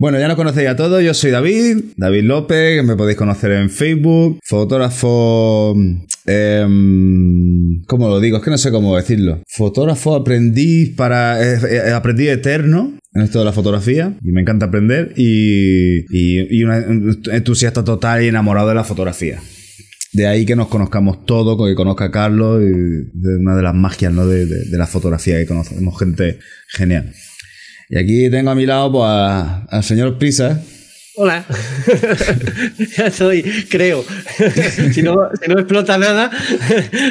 Bueno, ya nos conocéis a todos, yo soy David, David López, me podéis conocer en Facebook, fotógrafo... em, ¿Cómo lo digo? Es que no sé cómo decirlo. Fotógrafo aprendiz para... eh, eh, eterno en esto de la fotografía y me encanta aprender y, y, y un entusiasta total y enamorado de la fotografía. De ahí que nos conozcamos todos, que conozca a Carlos, y de una de las magias ¿no? de, de- de la fotografía, que conocemos gente genial. Y aquí tengo a mi lado pues, al señor Prisa. Hola. ya soy, creo. si, no, si no explota nada,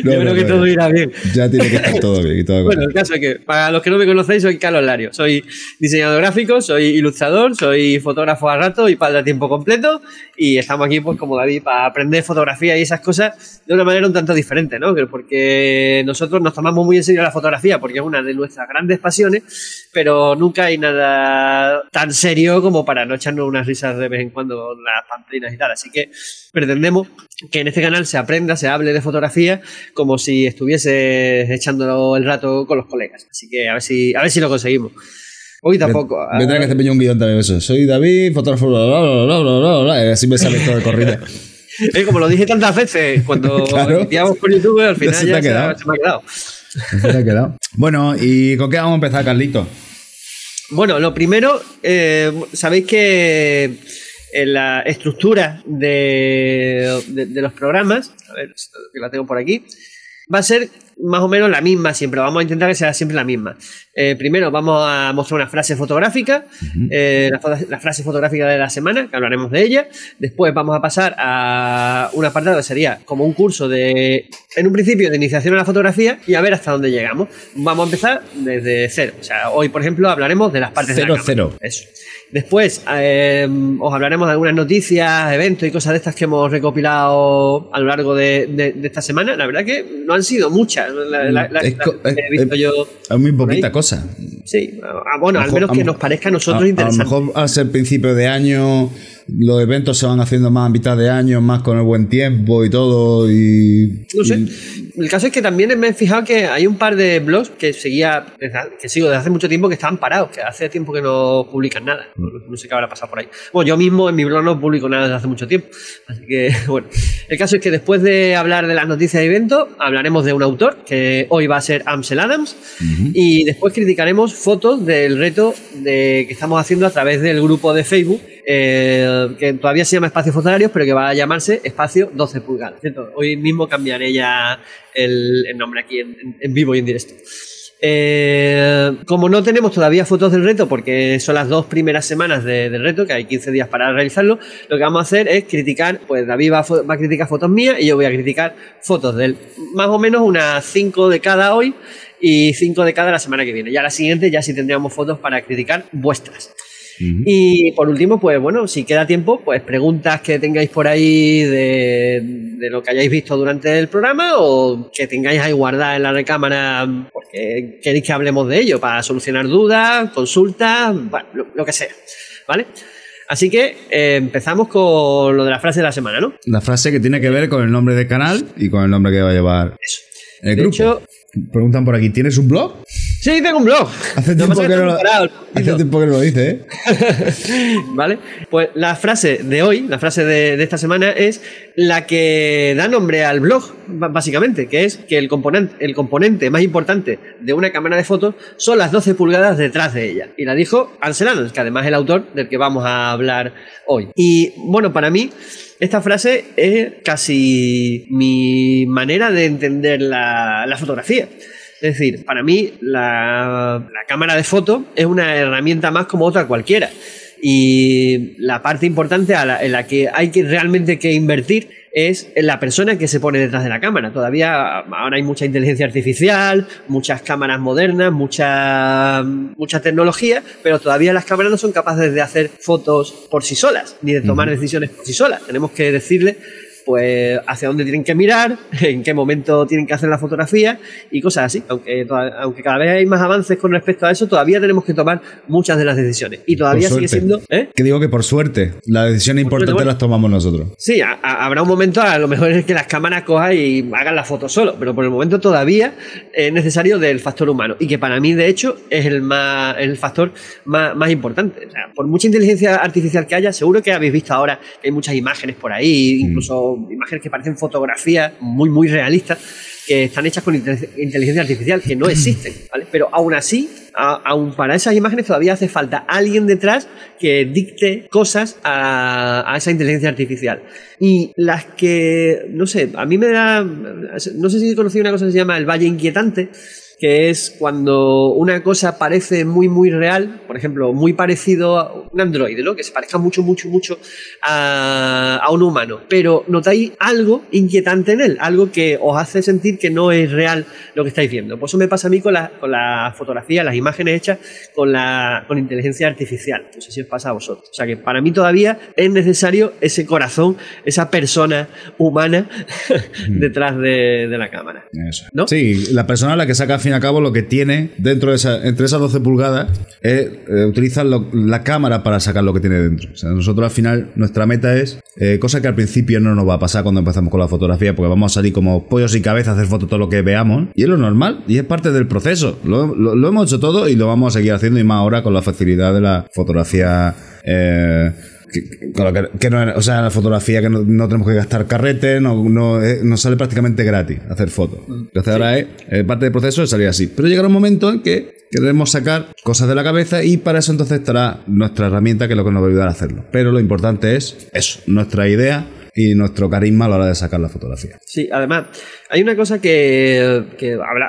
No, yo no, creo que todo irá bien. Ya tiene que estar todo bien. y todo Bueno, el caso es que, para los que no me conocéis, soy Carlos Lario. Soy diseñador gráfico, soy ilustrador, soy fotógrafo a rato y padre a tiempo completo. Y estamos aquí, pues, como David, para aprender fotografía y esas cosas de una manera un tanto diferente, ¿no? Que- Porque nosotros nos tomamos muy en serio la fotografía, porque es una de nuestras grandes pasiones, pero nunca hay nada tan serio como para no echarnos unas risas de vez en cuando las pamplinas y tal. Así que pretendemos que en este canal se aprenda, se hable de fotografía como si estuviese echándolo el rato con los colegas. Así que a ver si, a ver si lo conseguimos. Hoy tampoco. Voy a tener que yo un guion también eso. Soy David, fotógrafo, bla, bla, bla, bla, bla, bla, así me sale todo de corrido. Eh, como lo dije tantas veces cuando Claro. por YouTube, al final Ya se te ya se, se me ha quedado. Así te ha quedado. Bueno, ¿y con qué vamos a empezar, Carlito? Bueno, lo primero, eh, sabéis que la estructura de, de- de los programas, a ver, que la tengo por aquí, va a ser más o menos la misma siempre. Vamos a intentar que sea siempre la misma. Eh, primero vamos a mostrar una frase fotográfica, eh, la, frase fotográfica de la semana, que hablaremos de ella. Después vamos a pasar a un apartado que sería como un curso de, en un principio, de iniciación a la fotografía y a ver hasta dónde llegamos. Vamos a empezar desde cero. O sea, hoy, por ejemplo, hablaremos de las partes Cero, de la cero. Eso. Después eh, os hablaremos de algunas noticias, eventos y cosas de estas que hemos recopilado a lo largo de, de- de esta semana. La verdad que no han sido muchas. La, la- la- Es las co- que he visto es- yo. Es muy poquita cosa. Sí, ah, bueno, A al lo menos mejor- que a nos parezca a nosotros a, a interesante. lo mejor al ser principio de año, los eventos se van haciendo más a mitad de año, más con el buen tiempo y todo. Y, No sé. y- El caso es que también me he fijado que hay un par de blogs que seguía, que sigo desde hace mucho tiempo que estaban parados, que hace tiempo que no publican nada. No, no sé qué habrá pasado por ahí. Bueno, yo mismo en mi blog no publico nada desde hace mucho tiempo. Así que, bueno. El caso es que después de hablar de las noticias de evento, hablaremos de un autor, que hoy va a ser Amsel Adams, y después criticaremos fotos del reto de, que estamos haciendo a través del grupo de Facebook, eh, que todavía se llama Espacio Fotonarios, pero que va a llamarse Espacio 12 pulgadas. Hoy mismo cambiaré ya el, nombre aquí en, vivo y en directo. Eh, como no tenemos todavía fotos del reto, porque son las dos primeras semanas de- del reto, que hay 15 días para realizarlo, lo que vamos a hacer es criticar, pues David va a, fo- va a criticar fotos mías y yo voy a criticar fotos de él. Más o menos unas 5 de cada hoy y 5 de cada la semana que viene. Ya la siguiente ya sí tendríamos fotos para criticar vuestras. Y por último, pues bueno, si queda tiempo, pues preguntas que tengáis por ahí de, de lo que hayáis visto durante el programa o que tengáis ahí guardadas en la recámara porque queréis que hablemos de ello para solucionar dudas, consultas, bueno, lo, lo que sea. ¿Vale? Así que eh, empezamos con lo de la frase de la semana, ¿no? La frase que tiene que ver con el nombre del canal y con el nombre que va a llevar el De grupo. hecho- Preguntan por aquí, ¿tienes un blog? Sí, tengo un blog. Hace tiempo que no lo, hace tiempo que no lo dice, ¿eh? ¿Vale? Pues la frase de hoy, la frase de, de esta semana es la que da nombre al blog, básicamente, que es que el componente, el componente más importante de una cámara de fotos son las 12 pulgadas detrás de ella. Y la dijo Ansel Adams, que además es el autor del que vamos a hablar hoy. Y bueno, para mí, esta frase es casi mi manera de entender la, la fotografía. Es decir, para mí la, la cámara de foto es una herramienta más como otra cualquiera. Y la parte importante a la- en la que hay que realmente que invertir es en la persona que se pone detrás de la cámara. Todavía ahora hay mucha inteligencia artificial, muchas cámaras modernas, mucha, mucha tecnología, pero todavía las cámaras no son capaces de hacer fotos por sí solas, ni de tomar decisiones por sí solas. Tenemos que decirle pues hacia dónde tienen que mirar, en qué momento tienen que hacer la fotografía y cosas así. Aunque, aunque cada vez hay más avances con respecto a eso, todavía tenemos que tomar muchas de las decisiones. Y todavía sigue siendo... ¿eh? Que digo que por suerte, las decisiones importantes las tomamos nosotros. Sí, habrá un momento, a lo mejor es que las cámaras cojan y hagan la foto solo, pero por el momento todavía es necesario del factor humano. Y que para mí, de hecho, es el, más, el factor más, más importante. O sea, por mucha inteligencia artificial que haya, seguro que habéis visto ahora que hay muchas imágenes por ahí, mm. Imágenes que parecen fotografías muy, muy realistas, que están hechas con inteligencia artificial, que no existen, ¿vale? Pero aún así, aún para esas imágenes todavía hace falta alguien detrás que dicte cosas a, a, esa inteligencia artificial. Y las que, no sé, a mí me da, no sé si he conocido una cosa que se llama el Valle Inquietante, que es cuando una cosa parece muy, muy real, por ejemplo, muy parecido a un androide, ¿no? que se parezca mucho, mucho, mucho a, un humano, pero notáis algo inquietante en él, algo que os hace sentir que no es real lo que estáis viendo. Por eso me pasa a mí con la, con la fotografía, las imágenes hechas con, la, con inteligencia artificial. No sé si os pasa a vosotros. O sea que para mí todavía es necesario ese corazón, esa persona humana detrás de, la cámara. ¿no? Sí, la persona a la que saca fin al cabo lo que tiene dentro de esa, entre esas 12 pulgadas es eh, utilizar la cámara para sacar lo que tiene dentro. Nosotros al final nuestra meta es, eh, cosa que al principio no nos va a pasar cuando empezamos con la fotografía, porque vamos a salir como pollos y cabezas a hacer fotos todo lo que veamos, y es lo normal, y es parte del proceso. Lo, lo, hemos hecho todo y lo vamos a seguir haciendo, y más ahora con la facilidad de la fotografía. Eh, que, no, o sea, la fotografía que no, tenemos que gastar carrete, no, no, eh, sale prácticamente gratis hacer fotos. Mm. Entonces ahora es, parte del proceso de salir así. Pero llegará un momento en que queremos sacar cosas de la cabeza y para eso entonces estará nuestra herramienta que es lo que nos va a ayudar a hacerlo. Pero lo importante es eso, nuestra idea y nuestro carisma a la hora de sacar la fotografía. Sí, además, hay una cosa que,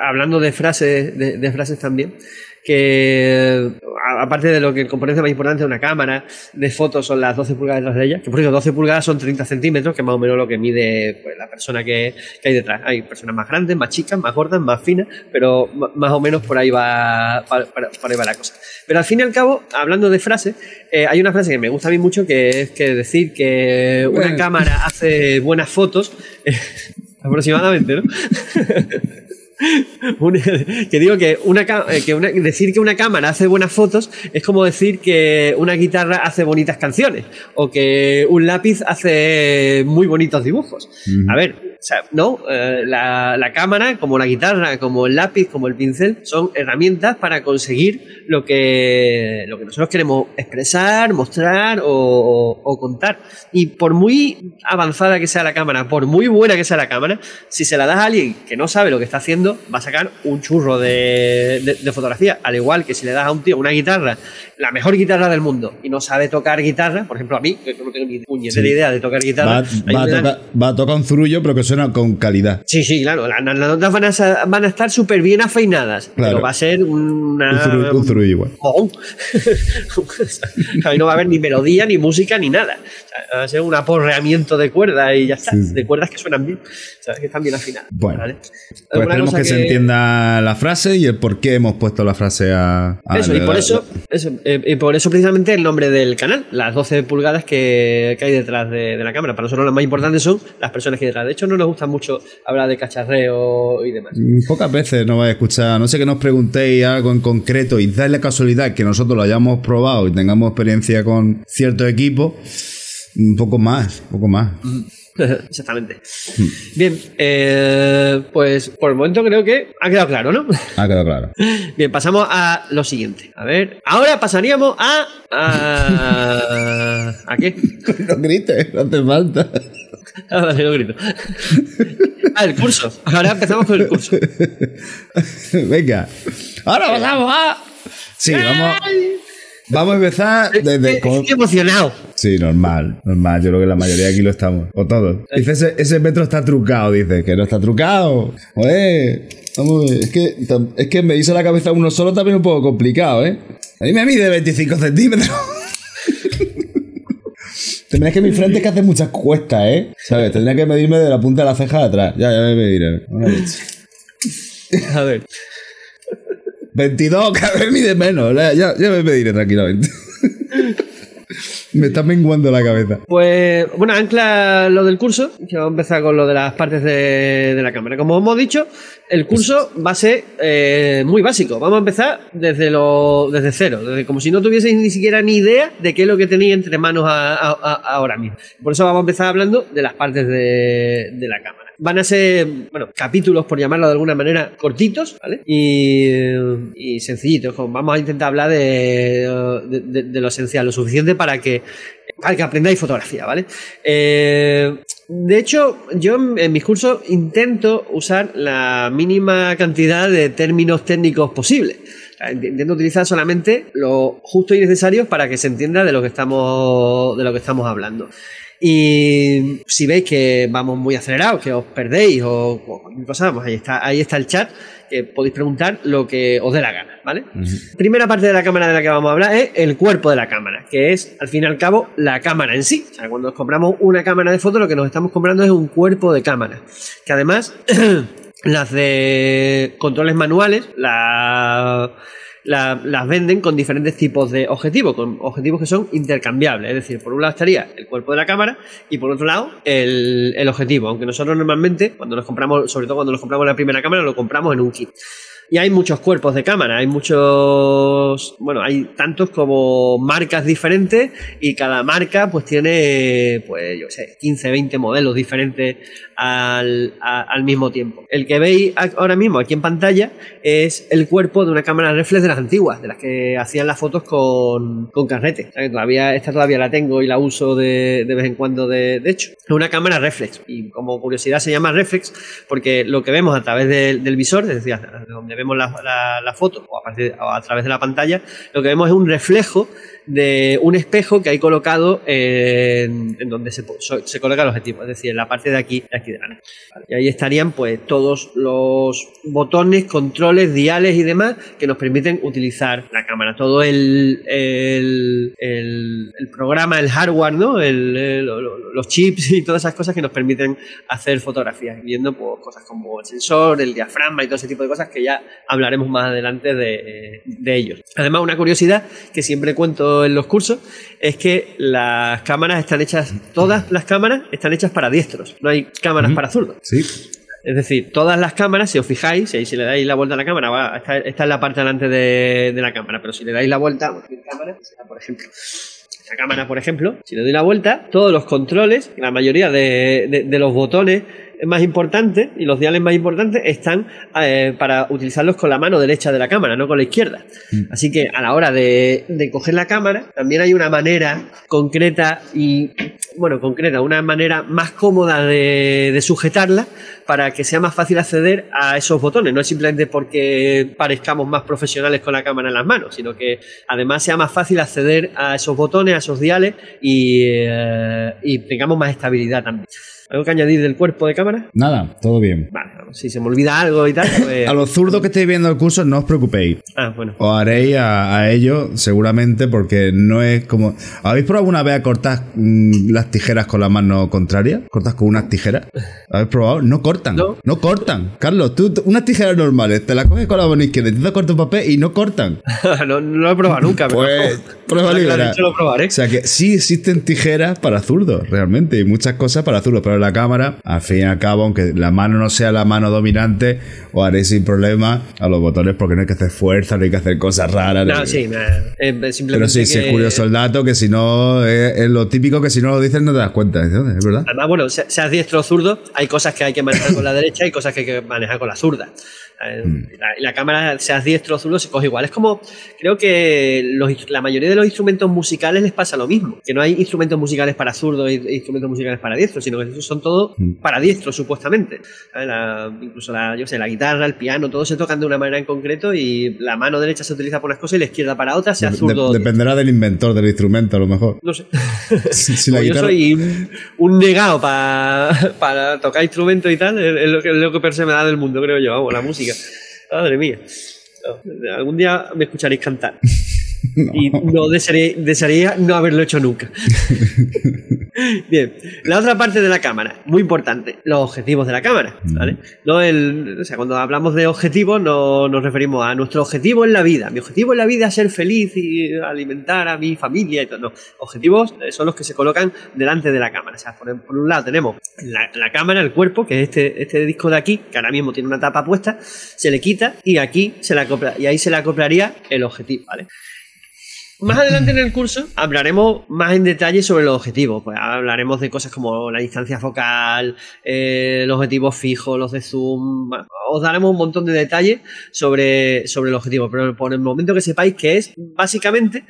hablando de frases, de frases también, que aparte de lo que el componente más importante de una cámara de fotos son las 12 pulgadas detrás de ella, que por cierto 12 pulgadas son 30 centímetros, que es más o menos lo que mide pues, la persona que, hay detrás. Hay personas más grandes, más chicas, más gordas, más finas, pero más o menos por ahí va, por ahí va la cosa. Pero al fin y al cabo, hablando de frases, eh, hay una frase que me gusta a mí mucho que es que decir que una cámara hace buenas fotos, aproximadamente, ¿no? que digo que, una, eh, que decir que una cámara hace buenas fotos es como decir que una guitarra hace bonitas canciones o que un lápiz hace muy bonitos dibujos. A ver, no, eh, la, cámara, como la guitarra, como el lápiz, como el pincel, son herramientas para conseguir lo que, lo que nosotros queremos expresar, mostrar o, contar. Y por muy avanzada que sea la cámara, por muy buena que sea la cámara, si se la das a alguien que no sabe lo que está haciendo, va a sacar un churro de, fotografía. Al igual que si le das a un tío una guitarra, la mejor guitarra del mundo, y no sabe tocar guitarra, por ejemplo a mí, que no tengo ni puñetera idea de tocar guitarra. Va, a, tocar un zurullo, pero que suena con calidad. Sí, sí, claro. Las, notas van a, van a estar súper bien afeinadas. Pero va a ser una. Un zurullo, igual. Ahí no va a haber ni melodía, ni música, ni nada. va a ser un aporreamiento de cuerdas y ya está. De cuerdas que suenan bien. ¿sabes? Que están bien afinadas. Bueno. Pues esperemos que, se entienda la frase y el por qué hemos puesto la frase a. eso, y por eso, eh, y por eso precisamente el nombre del canal, las 12 pulgadas que, hay detrás de, de, la cámara. Para nosotros lo más importante son las personas que hay detrás. De hecho, no nos gusta mucho hablar de cacharreo y demás. Mm, pocas veces nos vais a escuchar, no sé que nos preguntéis algo en concreto y da la casualidad que nosotros lo hayamos probado y tengamos experiencia con cierto equipo, un poco más, un poco más. Exactamente. Bien, eh, pues por el momento creo que ha quedado claro, ¿no? Ha quedado claro. Bien, pasamos a lo siguiente. A ver, ahora pasaríamos a. ¿A, ¿a qué? No grites, no hace falta. Ah, vale, no grito. Ah, el curso. Ahora empezamos con el curso. Venga. Ahora pasamos a. Sí, vamos. Vamos a empezar desde. Estoy emocionado. Sí, normal, normal. Yo creo que la mayoría de aquí lo estamos. O todos. Dice, ese, metro está trucado, dice. Que no está trucado. Joder. Vamos a ver. Es que, es que me hizo la cabeza uno solo también un poco complicado, ¿eh? A mí me mide 25 centímetros. Tendría que mi frente es que hace muchas cuestas, ¿eh? ¿Sabes? Tendría que medirme de la punta de la ceja de atrás. Ya, ya me mediré. A ver. 22, cada vez mide menos. Ya, ya me mediré tranquilamente. Me está menguando la cabeza. Pues, bueno, ancla lo del curso, que vamos a empezar con lo de las partes de, de la cámara. Como hemos dicho, el curso va a ser eh, muy básico. Vamos a empezar desde, lo, desde cero, desde como si no tuvieseis ni siquiera ni idea de qué es lo que tenéis entre manos ahora mismo. Por eso vamos a empezar hablando de las partes de, de la cámara. Van a ser, bueno, capítulos, por llamarlo de alguna manera, cortitos, ¿vale? Y, y sencillitos. Vamos a intentar hablar de, de- lo esencial, lo suficiente para que, para que aprendáis fotografía, ¿vale? Eh, de hecho, yo en, mis cursos intento usar la mínima cantidad de términos técnicos posible. Intento utilizar solamente lo justo y necesario para que se entienda de lo que estamos, de lo que estamos hablando. Y si veis que vamos muy acelerados, que os perdéis o, o cualquier cosa, pues ahí está, ahí está el chat, que podéis preguntar lo que os dé la gana, ¿vale? Primera parte de la cámara de la que vamos a hablar es el cuerpo de la cámara, que es, al fin y al cabo, la cámara en sí. O sea, cuando nos compramos una cámara de foto, lo que nos estamos comprando es un cuerpo de cámara. Que además, las de controles manuales, la la- las venden con diferentes tipos de objetivos, con objetivos que son intercambiables. Es decir, por un lado estaría el cuerpo de la cámara y por otro lado el, objetivo. Aunque nosotros normalmente, cuando nos compramos, sobre todo cuando nos compramos la primera cámara, lo compramos en un kit. Y hay muchos cuerpos de cámara, hay muchos, bueno, hay tantos como marcas diferentes y cada marca pues tiene, pues yo sé, 15, 20 modelos diferentes al, a- al mismo tiempo. El que veis ahora mismo aquí en pantalla es el cuerpo de una cámara reflex de las antiguas, de las que hacían las fotos con, con carrete. Todavía, esta todavía la tengo y la uso de, de vez en cuando de, de hecho. Es una cámara reflex y como curiosidad se llama reflex porque lo que vemos a través del, visor, es decir, de donde vemos la, la- foto o o a través de la pantalla, lo que vemos es un reflejo de un espejo que hay colocado en, donde se, se coloca el objetivo, es decir, en la parte de aquí, de aquí delante. Y ahí estarían pues todos los botones, controles, diales y demás que nos permiten utilizar la cámara. Todo el, el, el- el programa, el hardware, ¿no? Los chips y todas esas cosas que nos permiten hacer fotografías, viendo pues, cosas como el sensor, el diafragma y todo ese tipo de cosas que ya hablaremos más adelante de, de ellos. Además, una curiosidad que siempre cuento en los cursos es que las cámaras están hechas, todas las cámaras están hechas para diestros, no hay cámaras para zurdos. Sí. Es decir, todas las cámaras, si os fijáis, si, si le dais la vuelta a la cámara, va, está, está en la parte delante de, de la cámara, pero si le dais la vuelta, cámara, esta, por ejemplo, esta cámara, por ejemplo, si le doy la vuelta, todos los controles, la mayoría de, de- de los botones más importantes y los diales más importantes están eh, para utilizarlos con la mano derecha de la cámara, no con la izquierda. Así que a la hora de, de coger la cámara, también hay una manera concreta y, bueno, concreta, una manera más cómoda de, de sujetarla para que sea más fácil acceder a esos botones. No es simplemente porque parezcamos más profesionales con la cámara en las manos, sino que además sea más fácil acceder a esos botones, a esos diales y, eh, y tengamos más estabilidad también. ¿Algo que añadir del cuerpo de cámara? Nada, todo bien. Vale, si se me olvida algo y tal, pues... A los zurdos que estéis viendo el curso, no os preocupéis. Ah, bueno. Os haréis a, a ello seguramente porque no es como... ¿Habéis probado alguna vez a cortar mm, las tijeras con la mano contraria? ¿Cortas con unas tijeras? ¿Habéis probado? No cortan. No. cortan. Carlos, tú unas tijeras normales, te las coges con la mano izquierda, intentas cortar papel y no cortan. no, no lo he probado nunca, pero... Pues prueba lo probaré. O sea que sí existen tijeras para zurdos, realmente, y muchas cosas para zurdos, pero la cámara, al fin y al cabo, aunque la mano no sea la mano dominante, os haréis sin problema a los botones porque no hay que hacer fuerza, no hay que hacer cosas raras. No, no- sí, eh, simplemente Pero sí, sí, que- es curioso el dato, que si no, es, es lo típico que si no lo dices no te das cuenta, ¿es es verdad? Además, bueno, se- seas diestro o zurdo, hay cosas que hay que manejar con la derecha y cosas que hay que manejar con la zurda. Mm. La, la cámara, seas diestro o zurdo, se coge igual. Es como, creo que los la mayoría de los instrumentos musicales les pasa lo mismo. Que no hay instrumentos musicales para zurdos e instrumentos musicales para diestros, sino que son todos Mm. para diestros, supuestamente. La- incluso la, yo sé, la guitarra, el piano, todos se tocan de una manera en concreto y la mano derecha se utiliza para unas cosas y la izquierda para otras, sea zurdo de- dependerá del inventor del instrumento, a lo mejor. no sé. Si, si la Como yo guitarra- soy un, un negado pa- para tocar instrumentos y tal, es, lo que, es lo que me da del mundo, creo yo, vamos, la música. Madre mía. No, algún día me escucharéis cantar. Y no desearía, desearía no haberlo hecho nunca. Bien, la otra parte de la cámara, muy importante, los objetivos de la cámara, ¿vale? No el, o sea, cuando hablamos de objetivos no nos referimos a nuestro objetivo en la vida. Mi objetivo en la vida es ser feliz y alimentar a mi familia y todo. No, objetivos son los que se colocan delante de la cámara. O sea, por, un lado tenemos la, la, cámara, el cuerpo, que es este, este disco de aquí, que ahora mismo tiene una tapa puesta, se le quita y aquí se la acopla, y ahí se le acoplaría el objetivo, ¿vale? Más adelante en el curso hablaremos más en detalle sobre los objetivos. Pues hablaremos de cosas como la distancia focal, eh, los objetivos fijos, los de zoom. Os daremos un montón de detalles sobre, sobre el objetivo. Pero por el momento que sepáis que es básicamente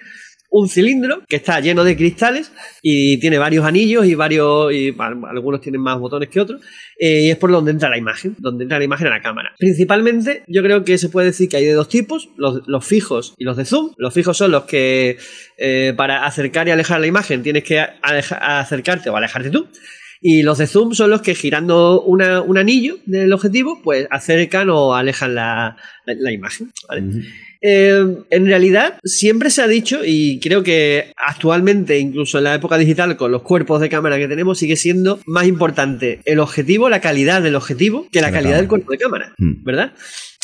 un cilindro que está lleno de cristales y tiene varios anillos y varios, algunos tienen más botones que otros, eh, y es por donde entra la imagen, donde entra la imagen a la cámara. Principalmente, yo creo que se puede decir que hay de dos tipos, los, fijos y los de zoom. Los fijos son los que eh, para acercar y alejar la imagen tienes que acercarte o alejarte tú. Y los de zoom son los que girando un anillo del objetivo, pues acercan o alejan la, imagen. Eh, en realidad, siempre se ha dicho, y creo que actualmente, incluso en la época digital, con los cuerpos de cámara que tenemos, sigue siendo más importante el objetivo, la calidad del objetivo, que la calidad del cuerpo de cámara, hmm. ¿verdad?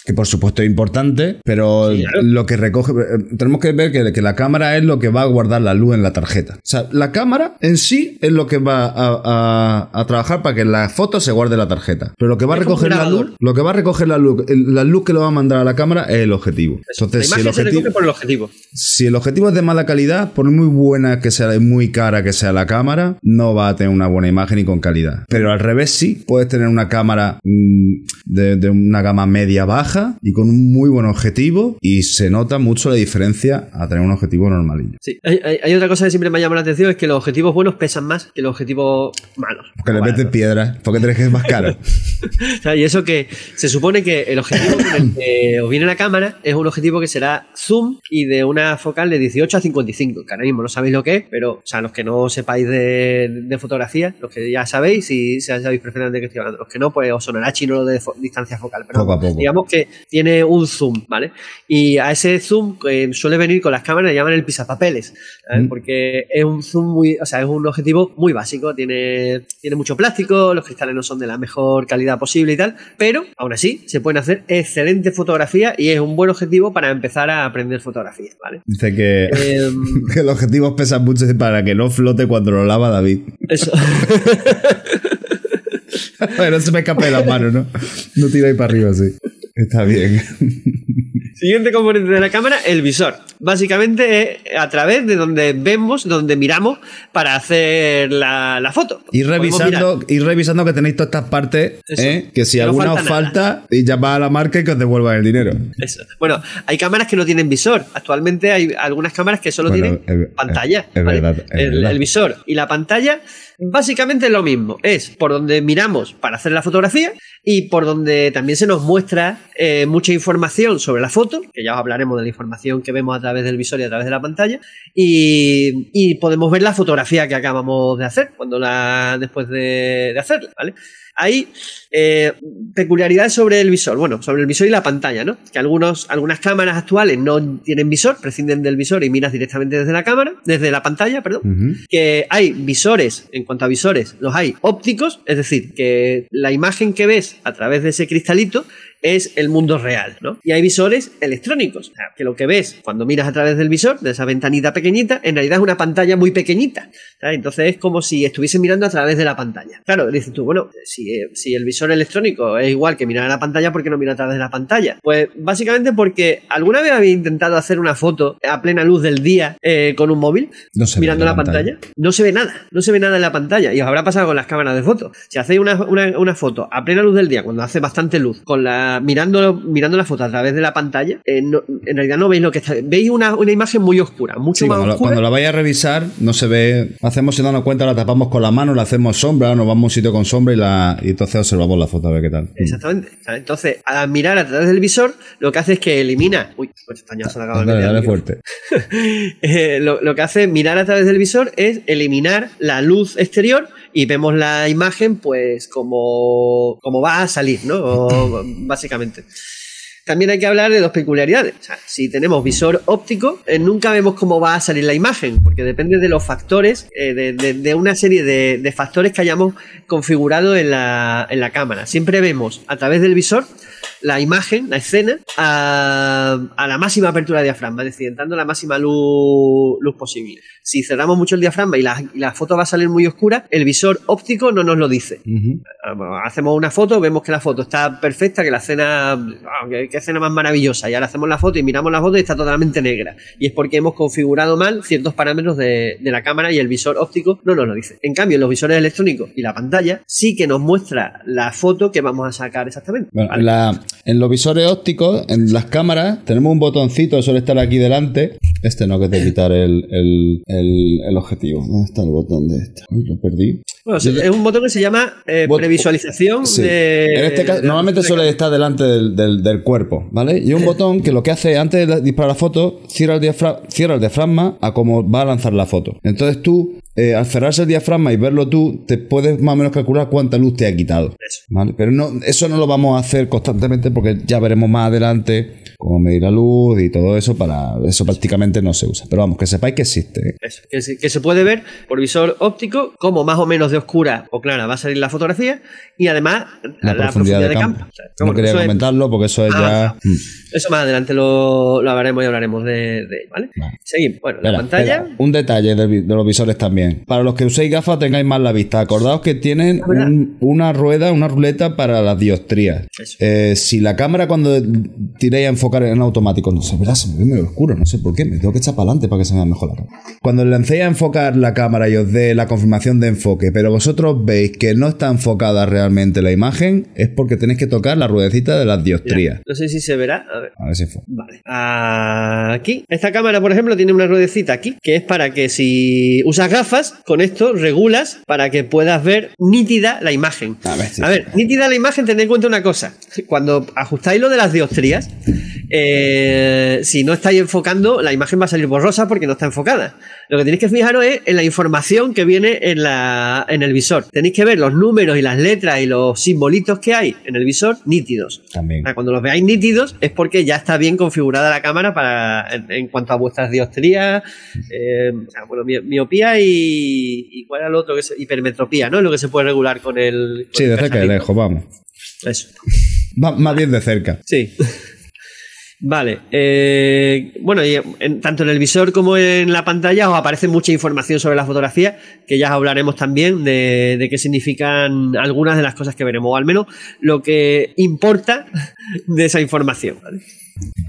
Que por supuesto es importante, pero lo que recoge, eh, tenemos que ver que, que, la cámara es lo que va a guardar la luz en la tarjeta. O sea, la cámara en sí es lo que va a, trabajar para que la foto se guarde la tarjeta. Pero lo que va a recoger la luz, lo que va a recoger la luz, la luz que lo va a mandar a la cámara es el objetivo. Entonces, si el objetivo, por el objetivo. Si el objetivo es de mala calidad, por muy buena que sea, muy cara que sea la cámara, no va a tener una buena imagen y con calidad. Pero al revés sí, puedes tener una cámara mm, de una gama media baja y con un muy buen objetivo y se nota mucho la diferencia a tener un objetivo normalillo. Sí, hay, otra cosa que siempre me llama la atención, es que los objetivos buenos pesan más que los objetivos malos. Porque le meten piedras, porque tenés que es más caro. y eso que se supone que el objetivo con el que os viene la cámara es un objetivo que será zoom y de una focal de 18 a 55, que ahora mismo no sabéis lo que es, pero, o sea, los que no sepáis de, fotografía, los que ya sabéis y sabéis perfectamente de qué estoy hablando, los que no, pues os sonará chino lo de distancia focal. Pero poco a poco. digamos que tiene un zoom, ¿vale? Y a ese zoom que suele venir con las cámaras le llaman el pisapapeles, mm. porque es un zoom muy, o sea, es un objetivo muy básico, tiene, tiene mucho plástico, los cristales no son de la mejor calidad posible y tal, pero aún así se pueden hacer excelente fotografía y es un buen objetivo para empezar a aprender fotografía, ¿vale? Dice que, em, que los objetivos pesan mucho para que no flote cuando lo lava David. Eso. no se me escape de las manos, ¿no? No tiráis para arriba así. Está bien. Siguiente componente de la cámara, el visor. Básicamente a través de donde vemos, donde miramos para hacer la, foto. Y revisando, ir revisando que tenéis todas estas partes, ¿eh? que si alguna os falta, y llama a la marca y que os devuelvan el dinero. Eso. Bueno, hay cámaras que no tienen visor. Actualmente hay algunas cámaras que solo tienen pantalla. Es, verdad, el visor y la pantalla Básicamente lo mismo, es por donde miramos para hacer la fotografía y por donde también se nos muestra eh, mucha información sobre la foto, que ya os hablaremos de la información que vemos a través del visor y a través de la pantalla, y, podemos ver la fotografía que acabamos de hacer cuando la después de, de hacerla, ¿vale? Hay eh, peculiaridades sobre el visor, bueno, sobre el visor y la pantalla, ¿no? Que algunos, algunas cámaras actuales no tienen visor, prescinden del visor y miras directamente desde la cámara, desde la pantalla, perdón. Que hay visores, en cuanto a visores, los hay ópticos, es decir, que la imagen que ves a través de ese cristalito es el mundo real, ¿no? Y hay visores electrónicos, o sea, que lo que ves cuando miras a través del visor, de esa ventanita pequeñita, en realidad es una pantalla muy pequeñita. Entonces es como si estuviese mirando a través de la pantalla. Claro, dices tú, bueno, si, eh, si el visor electrónico es igual que mirar a la pantalla, ¿por qué no mira a través de la pantalla? Pues básicamente porque alguna vez había intentado hacer una foto a plena luz del día eh, con un móvil, mirando la pantalla. no se ve nada, no se ve nada en la pantalla. Y os habrá pasado con las cámaras de fotos. Si hacéis una, una foto a plena luz del día, cuando hace bastante luz, con la mirando, mirando la foto a través de la pantalla, eh, en realidad no veis lo que está. Veis una, imagen muy oscura, mucho más cuando oscura. cuando la vais a revisar, no se ve. Hacemos sin darnos cuenta, la tapamos con la mano, la hacemos sombra, nos vamos a un sitio con sombra y, la, y entonces observamos la foto a ver qué tal. Exactamente. Entonces, al mirar a través del visor, lo que hace es que elimina. Uy, pues esta se la acaba de Dale, fuerte. Eh, lo, lo que hace mirar a través del visor es eliminar la luz exterior y vemos la imagen pues como, como va a salir, ¿no? básicamente. También hay que hablar de dos peculiaridades. O sea, si tenemos visor óptico, eh, nunca vemos cómo va a salir la imagen, porque depende de los factores, eh, de, de- de una serie de, de factores que hayamos configurado en la, en la cámara. Siempre vemos a través del visor la imagen, la escena, a, a la máxima apertura de diafragma, es decir, dando la máxima luz, luz posible. Si cerramos mucho el diafragma y la, y la foto va a salir muy oscura, el visor óptico no nos lo dice. Hacemos una foto, vemos que la foto está perfecta, que la escena, qué, qué escena más maravillosa. Y ahora hacemos la foto y miramos la foto y está totalmente negra. Y es porque hemos configurado mal ciertos parámetros de, de la cámara y el visor óptico no nos lo dice. En cambio, en los visores electrónicos y la pantalla sí que nos muestra la foto que vamos a sacar exactamente. Bueno, ¿vale? la- en los visores ópticos, en las cámaras, tenemos un botoncito suele estar aquí delante. Este no, que te quitar el, el, el, el objetivo. ¿Dónde está el botón de esto? Uy, lo perdí. Bueno, es un botón que se llama eh, Bot- previsualización Sí. de. en este caso, de- normalmente de- suele estar delante del, del- del cuerpo, ¿vale? Y un botón que lo que hace antes de disparar la foto, cierra el, diafra- cierra el diafragma a cómo va a lanzar la foto. Entonces tú, eh, al cerrarse el diafragma y verlo tú, te puedes más o menos calcular cuánta luz te ha quitado. Eso. ¿vale? Pero no, eso no lo vamos a hacer constantemente porque ya veremos más adelante cómo medir la luz y todo eso. Para eso prácticamente no se usa. Pero vamos, que sepáis que existe. ¿eh? Eso, que, se, que se puede ver por visor óptico como más o menos de oscura o clara va a salir la fotografía y además La, profundidad, de campo. O sea, no bueno, quería es- comentarlo porque eso es Ah, ya. Mm. eso más adelante lo, lo hablaremos y hablaremos de, de- ¿vale? Vale. Seguimos. Bueno, la pantalla. espera. Un detalle de, los visores también. Para los que uséis gafas tengáis más la vista. Acordaos que tienen Ah, ¿verdad? un- una rueda, una ruleta para las dioptrías. Eh, si la cámara cuando tiréis a enfocar en automático, no sé, verás, se me ve medio oscuro, no sé por qué, tengo que echar para adelante para que se vea mejor la cámara. Cuando lancéis a enfocar la cámara y os dé la confirmación de enfoque, pero vosotros veis que no está enfocada realmente la imagen, es porque tenéis que tocar la ruedecita de las Mira, dioptrías. no sé si se verá. A ver. A ver si fue. Vale. Aquí. Esta cámara, por ejemplo, tiene una ruedecita aquí, que es para que si usas gafas, con esto regulas para que puedas ver nítida la imagen. A ver, sí, A ver, nítida la imagen, tened en cuenta una cosa. Cuando ajustáis lo de las dioptrías, eh, si no estáis enfocando, la imagen va a salir borrosa porque no está enfocada. Lo que tenéis que fijaros es en la información que viene en, la, en el visor. Tenéis que ver los números y las letras y los simbolitos que hay en el visor nítidos. También. O sea, Cuando los veáis nítidos es porque ya está bien configurada la cámara para en, en cuanto a vuestras dioptrías, eh, bueno, mi- miopía y, y cuál era lo otro que es hipermetropía, ¿no? Lo que se puede regular con el. con Sí, de cerca y lejos, vamos. Eso. Va- más bien de cerca. Sí. Vale. eh, bueno, y en- tanto en el visor como en la pantalla os aparece mucha información sobre la fotografía, que ya hablaremos también de, qué significan algunas de las cosas que veremos, o al menos lo que importa de esa información.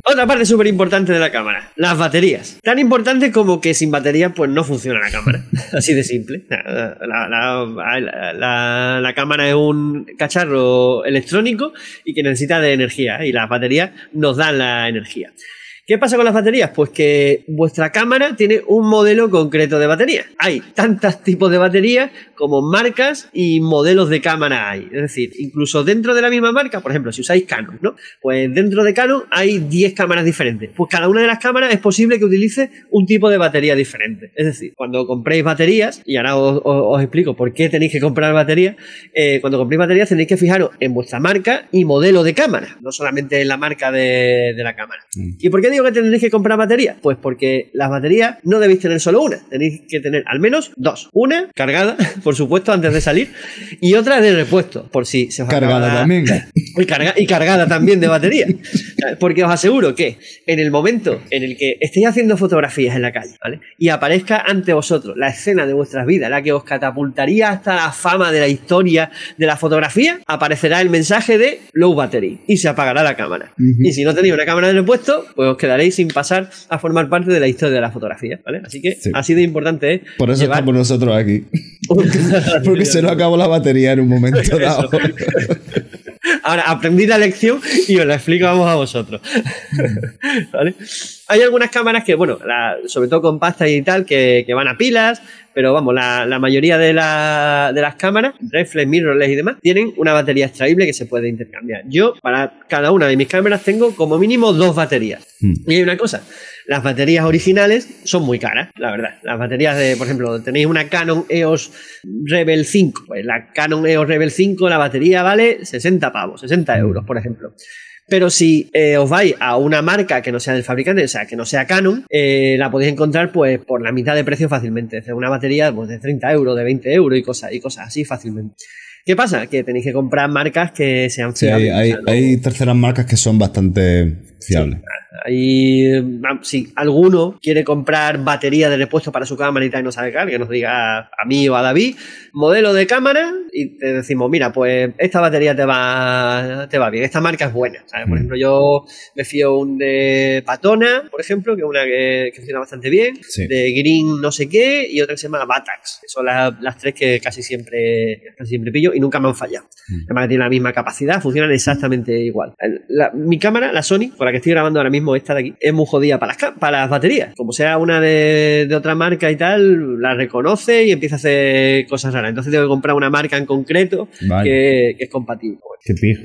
Otra parte súper importante de la cámara, las baterías. Tan importante como que sin batería pues no funciona la cámara. Así de simple. La, la- la- la- la cámara es un cacharro electrónico y que necesita de energía y las baterías nos dan la energía. ¿Qué pasa con las baterías? Pues que vuestra cámara tiene un modelo concreto de batería. Hay tantos tipos de baterías como marcas y modelos de cámara hay. Es decir, incluso dentro de la misma marca, por ejemplo, si usáis Canon, ¿no? Pues dentro de Canon hay 10 cámaras diferentes. Pues cada una de las cámaras es posible que utilice un tipo de batería diferente. Es decir, cuando compréis baterías, y ahora os, os- os explico por qué tenéis que comprar baterías, eh, cuando compréis baterías tenéis que fijaros en vuestra marca y modelo de cámara, no solamente en la marca de, de la cámara. ¿Y por qué digo que tendréis que comprar baterías? Pues porque las baterías no debéis tener solo una, tenéis que tener al menos dos. Una cargada, por supuesto, antes de salir, y otra de repuesto, por si se os Cargada también. y, carga- y cargada también de batería. Porque os aseguro que en el momento en el que estéis haciendo fotografías en la calle, ¿vale? Y aparezca ante vosotros la escena de vuestras vidas, la que os catapultaría hasta la fama de la historia de la fotografía, aparecerá el mensaje de low battery y se apagará la cámara. Y si no tenéis una cámara de repuesto, pues os quedaréis sin pasar a formar parte de la historia de la fotografía, ¿vale? Así que Sí. así de importante es Por eso llevar estamos nosotros aquí. Porque se nos acabó la batería en un momento dado. Ahora, aprendí la lección y os la explico vamos a vosotros. ¿Vale? Hay algunas cámaras que, bueno, la- sobre todo compactas y tal, que, que van a pilas, pero vamos, la, la mayoría de, la- de las cámaras, reflex, mirrorless y demás, tienen una batería extraíble que se puede intercambiar. Yo, para cada una de mis cámaras, tengo como mínimo dos baterías. Mm. Y hay una cosa, las baterías originales son muy caras, la verdad. Las baterías de, por ejemplo, tenéis una Canon EOS Rebel 5. Pues la Canon EOS Rebel 5, la batería vale 60 pavos, 60 euros, por ejemplo. Pero si eh, os vais a una marca que no sea del fabricante, o sea, que no sea Canon, eh, la podéis encontrar pues por la mitad de precio fácilmente. Es una batería pues, de 30 euros, de 20 euros y cosas, y cosas así fácilmente. ¿Qué pasa? Que tenéis que comprar marcas que sean Sí, fiables. hay, hay- o sea, no- hay terceras marcas que son bastante fiables. Ahí, si alguno quiere comprar batería de repuesto para su cámara y tal y no sabe qué, que nos diga a mí o a David, modelo de cámara y te decimos, mira, pues esta batería te va, te va bien, esta marca es buena. ¿sabes? Por Mm. ejemplo, yo me fío un de Patona, por ejemplo, que es una que, que funciona bastante bien, Sí. de Green no sé qué y otra que se llama Batax, que son las, las tres que casi siempre, casi siempre pillo y nunca me han fallado. Mm. Además tienen la misma capacidad, funcionan exactamente igual. La- mi cámara, la Sony, con la que estoy grabando ahora mismo, esta de aquí, es muy jodida para las, para las baterías. Como sea una de, de otra marca y tal, la reconoce y empieza a hacer cosas raras. Entonces tengo que comprar una marca en concreto Vale. que, que es compatible. Qué pijo.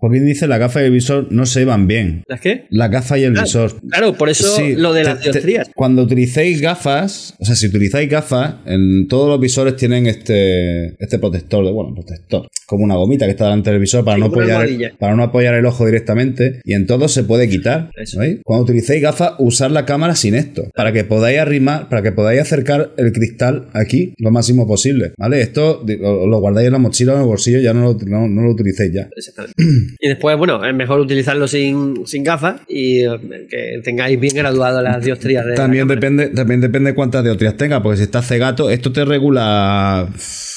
Joaquín dice la gafa y el visor no se van bien. ¿Las qué? La gafa y el visor. Claro, por eso Sí, lo de las te- dioptrías. cuando utilicéis gafas, o sea, si utilizáis gafas, en todos los visores tienen este, este protector, de, bueno, protector, como una gomita que está delante del visor para, Sí, no apoyar, para no apoyar el ojo directamente y en todo se puede quitar. Eso. ¿Veis? Cuando utilicéis gafas, usar la cámara sin esto, para que podáis arrimar, para que podáis acercar el cristal aquí lo máximo posible. ¿Vale? Esto lo, lo guardáis en la mochila o en el bolsillo, ya no lo, no- no lo utilicéis ya. Exactamente. y después, bueno, es mejor utilizarlo sin, sin gafas y eh, que tengáis bien graduado las dioptrías de También depende, también depende cuántas dioptrías tenga, porque si estás cegato, esto te regula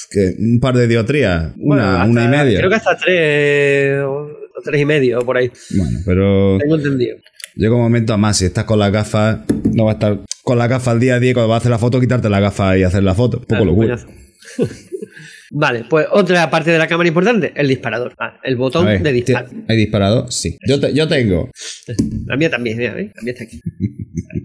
que un par de dioptrías, Bueno, una, hasta- una y media. Creo que hasta tres o tres y medio por ahí. Bueno, pero Tengo entendido. Llega un momento a más, si estás con las gafas, no va a estar con las gafas al día a día, cuando vas a hacer la foto, quitarte la gafa y hacer la foto. Un poco Claro, locura. vale, pues otra parte de la cámara importante, el disparador. Ah, el botón ver, de disparo. ¿ti- ¿Hay disparado? Sí. Yo, te- yo tengo. La mía también, mira, ¿veis? La mía está aquí.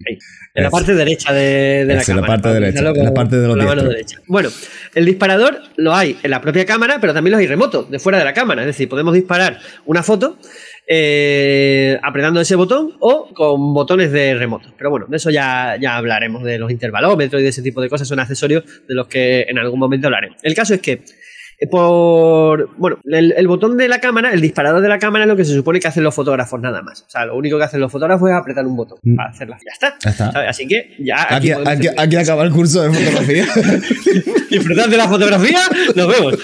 Ahí. En la parte derecha de, de la Eso, en la cámara. parte derecha, en la parte de los la mano derecha. Bueno, el disparador lo hay en la propia cámara, pero también los hay remotos, de fuera de la cámara. Es decir, podemos disparar una foto eh, apretando ese botón o con botones de remoto. Pero bueno, de eso ya, ya hablaremos, de los intervalómetros y de ese tipo de cosas. Son accesorios de los que en algún momento hablaremos. El caso es que eh, por bueno el, el botón de la cámara el disparador de la cámara es lo que se supone que hacen los fotógrafos nada más o sea lo único que hacen los fotógrafos es apretar un botón Mm. para hacerla ya está, Ya está. ¿sabes? así que ya Aquí, aquí acaba el curso de fotografía. disfrutad de la fotografía nos vemos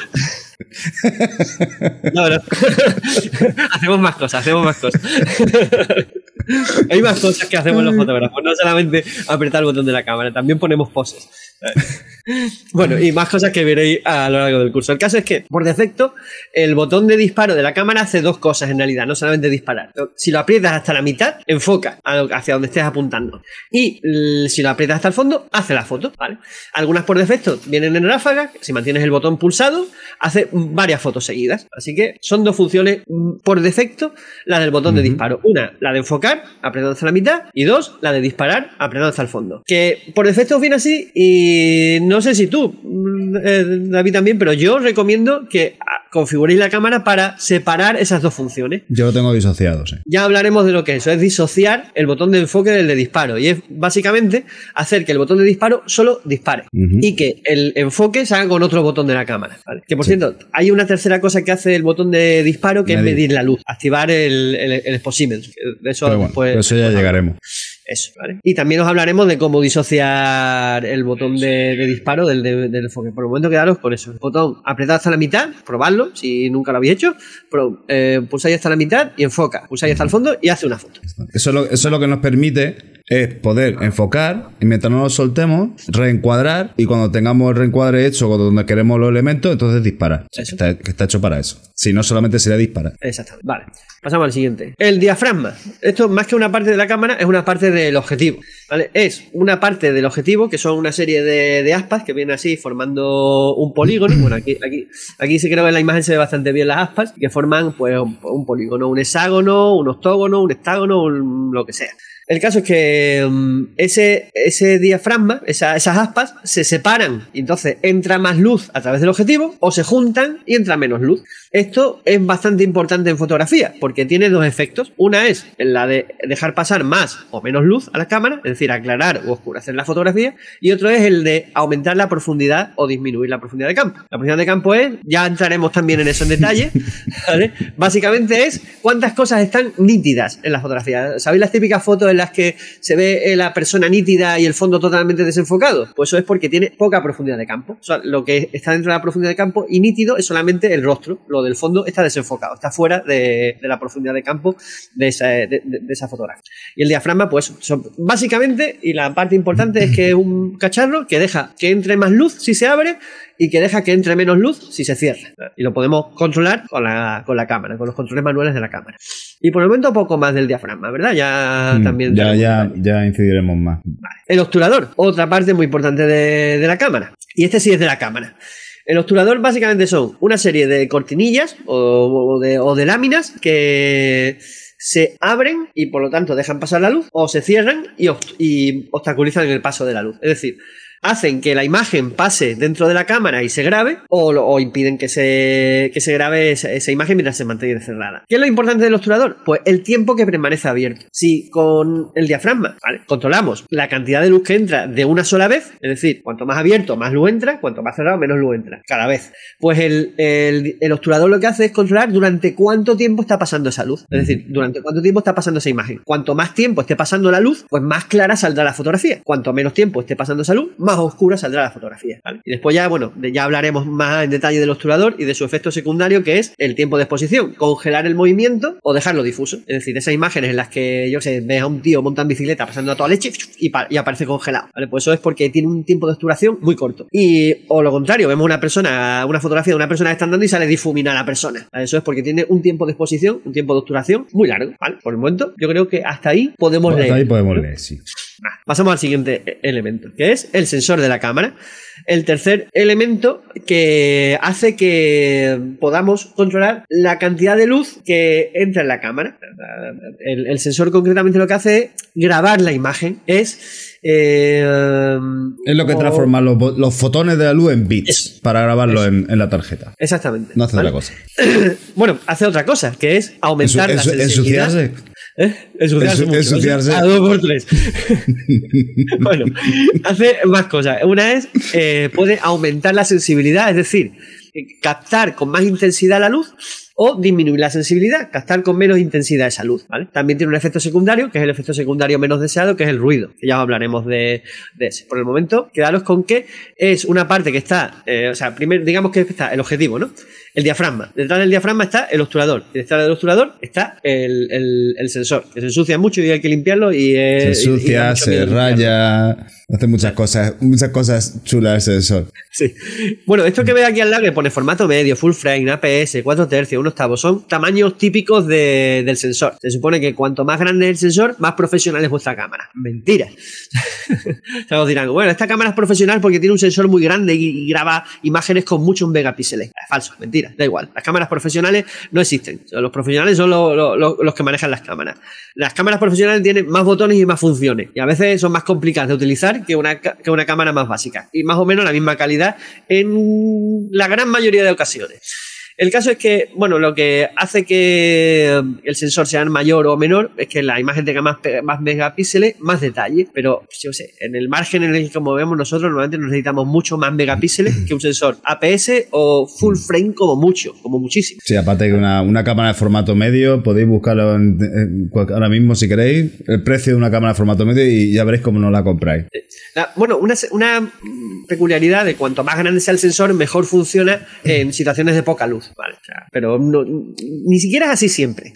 hacemos más cosas hacemos más cosas. Hay más cosas que hacemos los fotógrafos no solamente apretar el botón de la cámara también ponemos poses Bueno, y más cosas que veréis a lo largo del curso. El caso es que, por defecto, el botón de disparo de la cámara hace dos cosas en realidad, no solamente disparar. Si lo aprietas hasta la mitad, enfoca hacia donde estés apuntando. Y si lo aprietas hasta el fondo, hace la foto, ¿vale? Algunas por defecto vienen en ráfaga, si mantienes el botón pulsado, hace varias fotos seguidas. Así que son dos funciones mm, por defecto la del botón de disparo. Una, la de enfocar, apretando hacia la mitad, y dos, la de disparar, apretando hacia el fondo. Que por defecto viene así y no sé si tú, mm, eh, David también, pero yo recomiendo que ah, configuréis la cámara para separar esas dos funciones. Yo lo tengo disociado, sí. Ya hablaremos de lo que es eso, es disociar el botón de enfoque del de disparo. Y es básicamente hacer que el botón de disparo solo dispare. Y que el enfoque se haga con otro botón de la cámara. ¿vale? Que por Sí. cierto, hay una tercera cosa que hace el botón de disparo que es Medir. la luz, activar el, el, el exposímetro. eso bueno, eso ya llegaremos. Eso, ¿vale? Y también os hablaremos de cómo disociar el botón de, de disparo del, de- del enfoque. Por el momento quedaros con eso. El botón apretad hasta la mitad, probadlo si nunca lo habéis hecho. Pro- eh, pulsáis hasta la mitad y enfoca. Pulsáis hasta el fondo y hace una foto. Eso es, lo, eso es lo que nos permite es poder enfocar y mientras no nos soltemos, reencuadrar y cuando tengamos el reencuadre hecho donde queremos los elementos, entonces disparar. Que está, que está hecho para eso. Si no, solamente sería disparar. Exactamente. Vale. Pasamos al siguiente. El diafragma. Esto, más que una parte de la cámara, es una parte del objetivo. ¿vale? Es una parte del objetivo que son una serie de, de aspas que vienen así formando un polígono. Bueno, aquí, aquí, aquí sí creo que en la imagen se ve bastante bien las aspas, que forman pues un, un polígono, un hexágono, un octógono, un hectágono, un- lo que sea. El caso es que mm, ese, ese diafragma, esas aspas, se separan y entonces entra más luz a través del objetivo o se juntan y entra menos luz. Esto es bastante importante en fotografía porque tiene dos efectos. Una es la de dejar pasar más o menos luz a la cámara, es decir, aclarar o oscurecer la fotografía, y otro es el de aumentar la profundidad o disminuir la profundidad de campo. La profundidad de campo es, ya entraremos también en eso en detalle. Básicamente es cuántas cosas están nítidas en la fotografía. ¿Sabéis las típicas fotos las que se ve la persona nítida y el fondo totalmente desenfocado? Pues eso es porque tiene poca profundidad de campo. O sea, lo que está dentro de la profundidad de campo y nítido es solamente el rostro. Lo del fondo está desenfocado, está fuera de, la profundidad de campo de esa, de, esa fotografía. Y el diafragma, pues, básicamente, y la parte importante es que es un cacharro que deja que entre más luz si se abre y que deja que entre menos luz si se cierra. Y lo podemos controlar con la, con la cámara, con los controles manuales de la cámara. Y por el momento poco más del diafragma, ¿verdad? Ya Mm, también... Ya, ya, ya incidiremos más. El obturador, otra parte muy importante de, de la cámara. Y este sí es de la cámara. El obturador básicamente son una serie de cortinillas o, o de, o de láminas que se abren y por lo tanto dejan pasar la luz o se cierran y, y obstaculizan el paso de la luz. Es decir, hacen que la imagen pase dentro de la cámara y se grabe o, impiden que se, que se grabe esa, imagen mientras se mantiene cerrada. ¿Qué es lo importante del obturador? Pues el tiempo que permanece abierto. Si con el diafragma controlamos la cantidad de luz que entra de una sola vez, es decir, cuanto más abierto más luz entra, cuanto más cerrado menos luz entra, cada vez. Pues el, el, el obturador lo que hace es controlar durante cuánto tiempo está pasando esa luz. Es decir, durante cuánto tiempo está pasando esa imagen. Cuanto más tiempo esté pasando la luz, pues más clara saldrá la fotografía. Cuanto menos tiempo esté pasando esa luz, más oscura saldrá la fotografía. ¿vale? Y después ya, bueno, ya hablaremos más en detalle del obturador y de su efecto secundario, que es el tiempo de exposición. Congelar el movimiento o dejarlo difuso. Es decir, esas imágenes en las que, yo sé, ves a un tío montando en bicicleta pasando a toda leche y, y aparece congelado. ¿vale? Pues eso es porque tiene un tiempo de obturación muy corto. Y, o lo contrario, vemos una persona, una fotografía de una persona que está andando y sale difumina la persona. ¿vale? Eso es porque tiene un tiempo de exposición, un tiempo de obturación muy largo. ¿vale? Por el momento, yo creo que hasta ahí podemos Hasta leer. ahí podemos leer, sí. Pasamos al siguiente e- elemento, que es el sensor de la cámara. El tercer elemento que hace que podamos controlar la cantidad de luz que entra en la cámara. El, el sensor concretamente lo que hace es grabar la imagen, es... eh, Es lo que o- transforma los, fotones de la luz en bits para grabarlo en, en la tarjeta. Exactamente. No hace ¿vale? otra cosa. Bueno, hace otra cosa, que es aumentar Ensu- la sensibilidad. ¿Eh? Ensuciarse. Mucho. ensuciarse. A dos por tres. bueno, hace más cosas. Una es, eh, puede aumentar la sensibilidad, es decir, eh, captar con más intensidad la luz o disminuir la sensibilidad, captar con menos intensidad esa luz. ¿vale? También tiene un efecto secundario, que es el efecto secundario menos deseado, que es el ruido, que ya hablaremos de, de ese. Por el momento, quedaros con que es una parte que está, eh, o sea, primero digamos que está el objetivo, ¿no? El diafragma. Detrás del diafragma está el obturador. Y detrás del obturador está el, el- el sensor, que se ensucia mucho y hay que limpiarlo y Se es... ensucia, se raya, hace muchas cosas, muchas cosas chulas el sensor. Sí. Bueno, esto que ve aquí al lado que pone formato medio, full frame, APS, 4 tercios, 1 octavo, son tamaños típicos de- del sensor. Se supone que cuanto más grande es el sensor, más profesional es vuestra cámara. Mentira. o sea, os dirán, bueno, esta cámara es profesional porque tiene un sensor muy grande y, y graba imágenes con muchos megapíxeles. Es falso, mentira, da igual. Las cámaras profesionales no existen. Los profesionales son lo- lo- lo- los que manejan las cámaras. Las cámaras profesionales tienen más botones y más funciones. Y a veces son más complicadas de utilizar que una, que una cámara más básica. Y más o menos la misma calidad en la gran mayoría de ocasiones. El caso es que, bueno, lo que hace que eh, el sensor sea mayor o menor es que la imagen tenga más, megapíxeles, más detalle, pero yo sé, en el margen en el que como vemos nosotros normalmente necesitamos mucho más megapíxeles que un sensor APS o full frame como mucho, como muchísimo. Sí, aparte que una, una cámara de formato medio, podéis buscarlo en- ahora mismo si queréis, el precio de una cámara de formato medio y ya veréis cómo no la compráis. La- bueno, una, peculiaridad de cuanto más grande sea el sensor, mejor funciona en situaciones de poca luz. Pero no- ni siquiera es así siempre.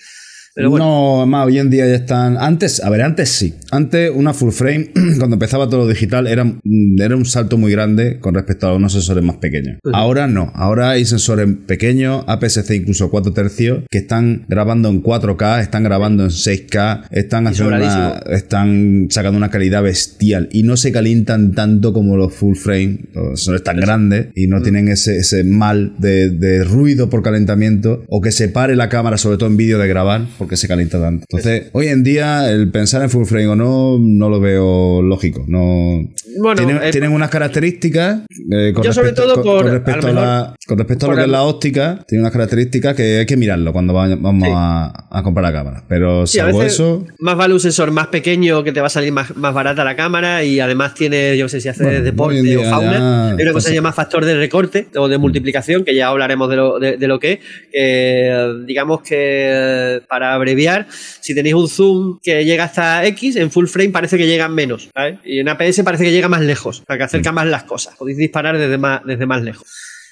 Pero bueno, No, más hoy en día ya están. Antes, a ver, antes sí. Antes una full frame, cuando empezaba todo lo digital, era, mm, era un salto muy grande con respecto a unos sensores más pequeños. Ahora no. Ahora hay sensores pequeños, APS-C incluso 4 tercios, que están grabando en 4K, están grabando en 6K, están, haciendo una- están sacando una calidad bestial y no se calientan tanto como los full frame. Los sensores tan grandes y no tienen ese, ese mal de, de ruido por calentamiento o que se pare la cámara, sobre todo en vídeo de grabar porque se calienta tanto. Entonces, hoy en día, el pensar en full frame o no, no lo veo lógico. No. Bueno, tienen, eh, tienen unas características eh, con Yo sobre respecto, todo con- por- con respecto a lo la, con respecto a por lo que es la óptica, tiene unas características que hay que mirarlo cuando vamos Sí. a, a comprar la cámara. Pero Sí, salvo eso, más vale un sensor más pequeño que te va a salir más, más barata la cámara y además tiene, yo no sé si hace Bueno, deporte o fauna. Hay una cosa que se llama factor de recorte o de multiplicación, que ya hablaremos de lo, de, de lo que es. Eh, digamos que eh, para abreviar, si tenéis un zoom que llega hasta X, en full frame parece que llega menos. ¿sabes? Y en APS parece que llega más lejos, o sea, que acerca más las cosas. Podéis disparar desde más, desde más lejos.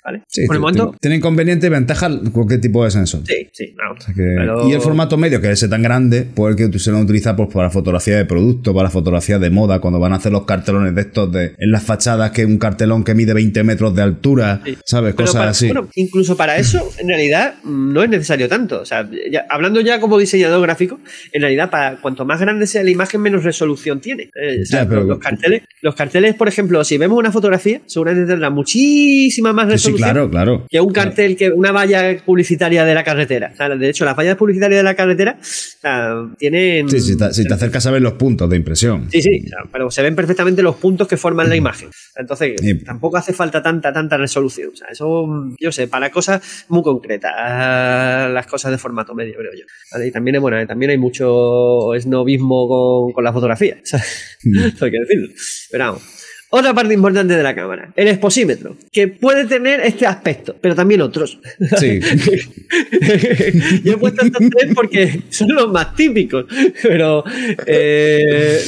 ¿Vale? sí, Por el momento, t- tiene inconveniente y ventaja cualquier tipo de sensor. sí, sí. no. O sea que- Pero- Y el formato medio, que es tan grande, pues el que se lo utiliza pues, para fotografía de producto, para fotografía de moda, cuando van a hacer los cartelones de estos de en las fachadas, que es un cartelón que mide 20 metros de altura, Sí. ¿sabes? Pero Cosas para- así. Bueno, incluso para eso, en realidad, no es necesario tanto. O sea, ya- hablando ya como diseñador gráfico, en realidad, para cuanto más grande sea la imagen, menos resolución tiene. Eh, o sea, Ya, pero- los, carteles, los carteles, por ejemplo, si vemos una fotografía, seguramente tendrá muchísima más Sí, claro, claro. Que un cartel, que una valla publicitaria de la carretera. O sea, de hecho, las vallas publicitarias de la carretera o sea, tienen. Sí, si te, si te acercas a ver los puntos de impresión. Sí, sí, pero se ven perfectamente los puntos que forman la imagen. Entonces, Sí. tampoco hace falta tanta, tanta resolución. O sea, eso, yo sé, para cosas muy concretas, ah, las cosas de formato medio, creo yo. ¿Vale? Y también, bueno, también hay mucho esnovismo con, con la fotografía. o sea, Esto hay que decirlo. Pero vamos. Otra parte importante de la cámara, el exposímetro, que puede tener este aspecto, pero también otros. Sí. Yo he puesto estos tres porque son los más típicos, pero eh,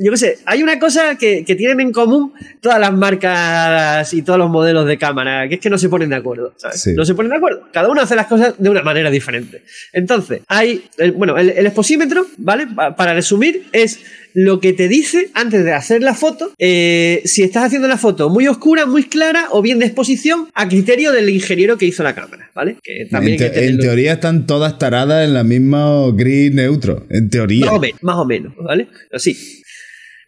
yo qué sé, hay una cosa que, que tienen en común todas las marcas y todos los modelos de cámara, que es que no se ponen de acuerdo, ¿sabes? Sí. No se ponen de acuerdo. Cada uno hace las cosas de una manera diferente. Entonces, hay, el- bueno, el, el exposímetro, ¿vale? Pa- para resumir, es lo que te dice antes de hacer la foto, eh, si estás haciendo la foto muy oscura, muy clara o bien de exposición, a criterio del ingeniero que hizo la cámara, ¿vale? Que también en, hay que te- en tenerlo- teoría están todas taradas en la misma gris neutro. En teoría. Más o menos, más o menos, ¿vale? Pero sí.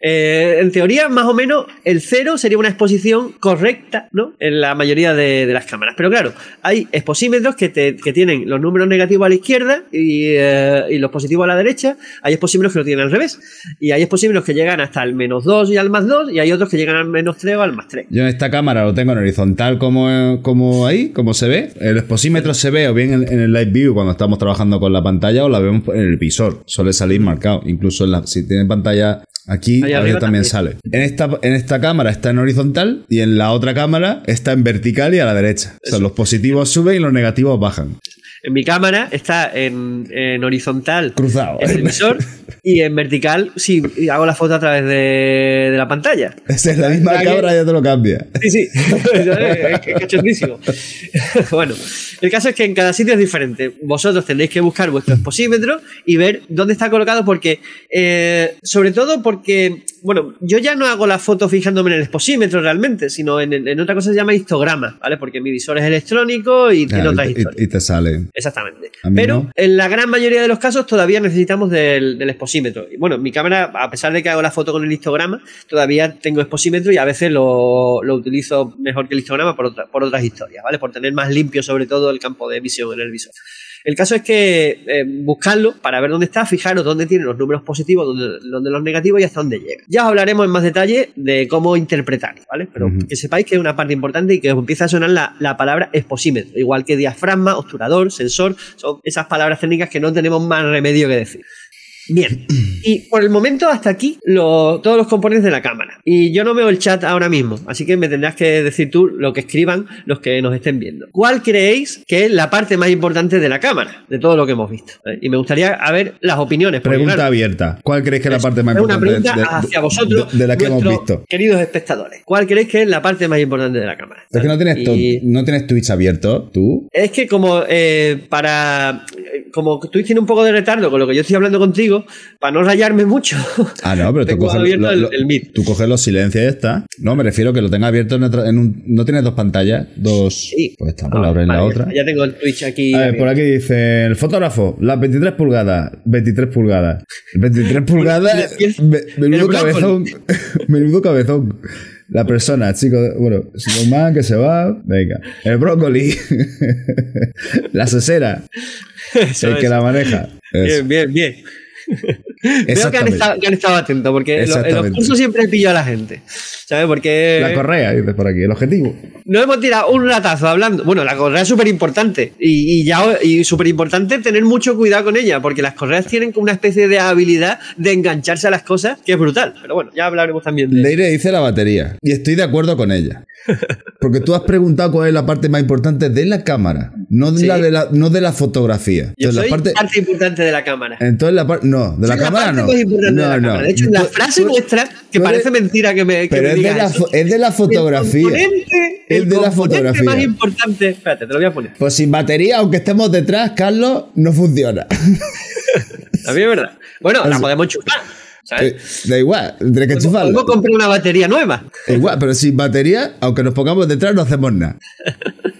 Eh, en teoría, más o menos, el cero sería una exposición correcta, ¿no? En la mayoría de, las cámaras. Pero claro, hay exposímetros que, te- que tienen los números negativos a la izquierda y, eh, y los positivos a la derecha. Hay exposímetros que lo tienen al revés. Y hay exposímetros que llegan hasta el menos 2 y al más 2, y hay otros que llegan al menos 3 o al más 3. Yo en esta cámara lo tengo en horizontal como, como ahí, como se ve. El exposímetro se ve o bien en, en el live view cuando estamos trabajando con la pantalla o la vemos en el visor. Suele salir marcado. Incluso en la- si tiene pantalla aquí, Arriba veces también, también. sale. En esta, en esta cámara está en horizontal y en la otra cámara está en vertical y a la derecha. O sea, los positivos suben y los negativos bajan. En mi cámara está en, en horizontal Cruzado. en el visor y en vertical si hago la foto a través de, de la pantalla. Esa es la misma ¿Verdad que- cámara, ya te lo cambia. Sí, sí, es cachondísimo. bueno, el caso es que en cada sitio es diferente. Vosotros tendréis que buscar vuestro exposímetro y ver dónde está colocado porque, eh, sobre todo porque, bueno, yo ya no hago la foto fijándome en el exposímetro realmente, sino en, en otra cosa que se llama histograma, ¿vale? Porque mi visor es electrónico y tiene Claro, otras y, historias. y- y te sale. Exactamente. Pero no. en la gran mayoría de los casos todavía necesitamos del, del exposímetro. Y bueno, mi cámara, a pesar de que hago la foto con el histograma, todavía tengo exposímetro y a veces lo, lo utilizo mejor que el histograma por, otra- por otras historias, ¿vale? Por tener más limpio sobre todo el campo de visión en el visor. El caso es que eh, buscarlo para ver dónde está, fijaros dónde tiene los números positivos, dónde, dónde los negativos y hasta dónde llega. Ya os hablaremos en más detalle de cómo interpretarlo, ¿vale? Pero que sepáis que es una parte importante y que os empieza a sonar la, la palabra exposímetro, igual que diafragma, obturador, sensor, son esas palabras técnicas que no tenemos más remedio que decir. Bien, y por el momento hasta aquí lo- todos los componentes de la cámara. Y yo no veo el chat ahora mismo, así que me tendrás que decir tú lo que escriban los que nos estén viendo. ¿Cuál creéis que es la parte más importante de la cámara, de todo lo que hemos visto? ¿Eh? Y me gustaría a ver las opiniones. Pregunta claro, abierta. ¿Cuál crees que es la parte más es una importante pregunta de- hacia vosotros, de, de la que hemos nuestros visto? queridos espectadores. ¿Cuál creéis que es la parte más importante de la cámara? Es que no tienes, Y- no tienes Twitch abierto, tú. es que como eh, para como Twitch tiene un poco de retardo con lo que yo estoy hablando contigo, para no rayarme mucho. Ah, no, pero tú coges, abierto lo- el- lo- el Meet. tú coges los silencios y está. No, me refiero que lo tengas abierto en, otra- en un. ¿No tienes dos pantallas? Dos. Sí. Pues está, Ah, pues la en la vale, otra. Ya tengo el Twitch aquí. A ver, por aquí dice el fotógrafo, las 23 pulgadas, 23 pulgadas. 23 pulgadas, menudo cabezón, menudo cabezón. La persona, chico, bueno, Superman que se va, venga. El brócoli, la cesera, Eso el que es. la maneja. Bien, bien, bien. Veo que han, estado, que han estado atentos, porque en los- en los Exactamente. cursos siempre pillo a la gente. ¿Sabes? Porque La correa, dice por aquí, el objetivo. nos hemos tirado un ratazo hablando. Bueno, la correa es súper importante. Y, y ya y súper importante tener mucho cuidado con ella, porque las correas tienen como una especie de habilidad de engancharse a las cosas que es brutal. Pero bueno, ya hablaremos también de eso. Leire dice la batería. Y estoy de acuerdo con ella. Porque tú has preguntado cuál es la parte más importante de la cámara, no de, Sí. la, de la, no de la fotografía. Yo Entonces, soy la parte, parte importante de la cámara. entonces la parte. No, de la Soy cámara no. más importante de No, la no. De hecho, la frase tú- nuestra, que parece mentira que me, que Pero me es de, diga la, eso. es de la fotografía. El Es de la fotografía. más importante. Espérate, te lo voy a poner. Pues sin batería, aunque estemos detrás, Carlos, no funciona. También es verdad. Bueno, la Así. podemos chupar. ¿sabes? Eh, da igual, tendré que chufarlo. Podemos comprar una batería nueva. Igual, pero sin batería, aunque nos pongamos detrás, no hacemos nada.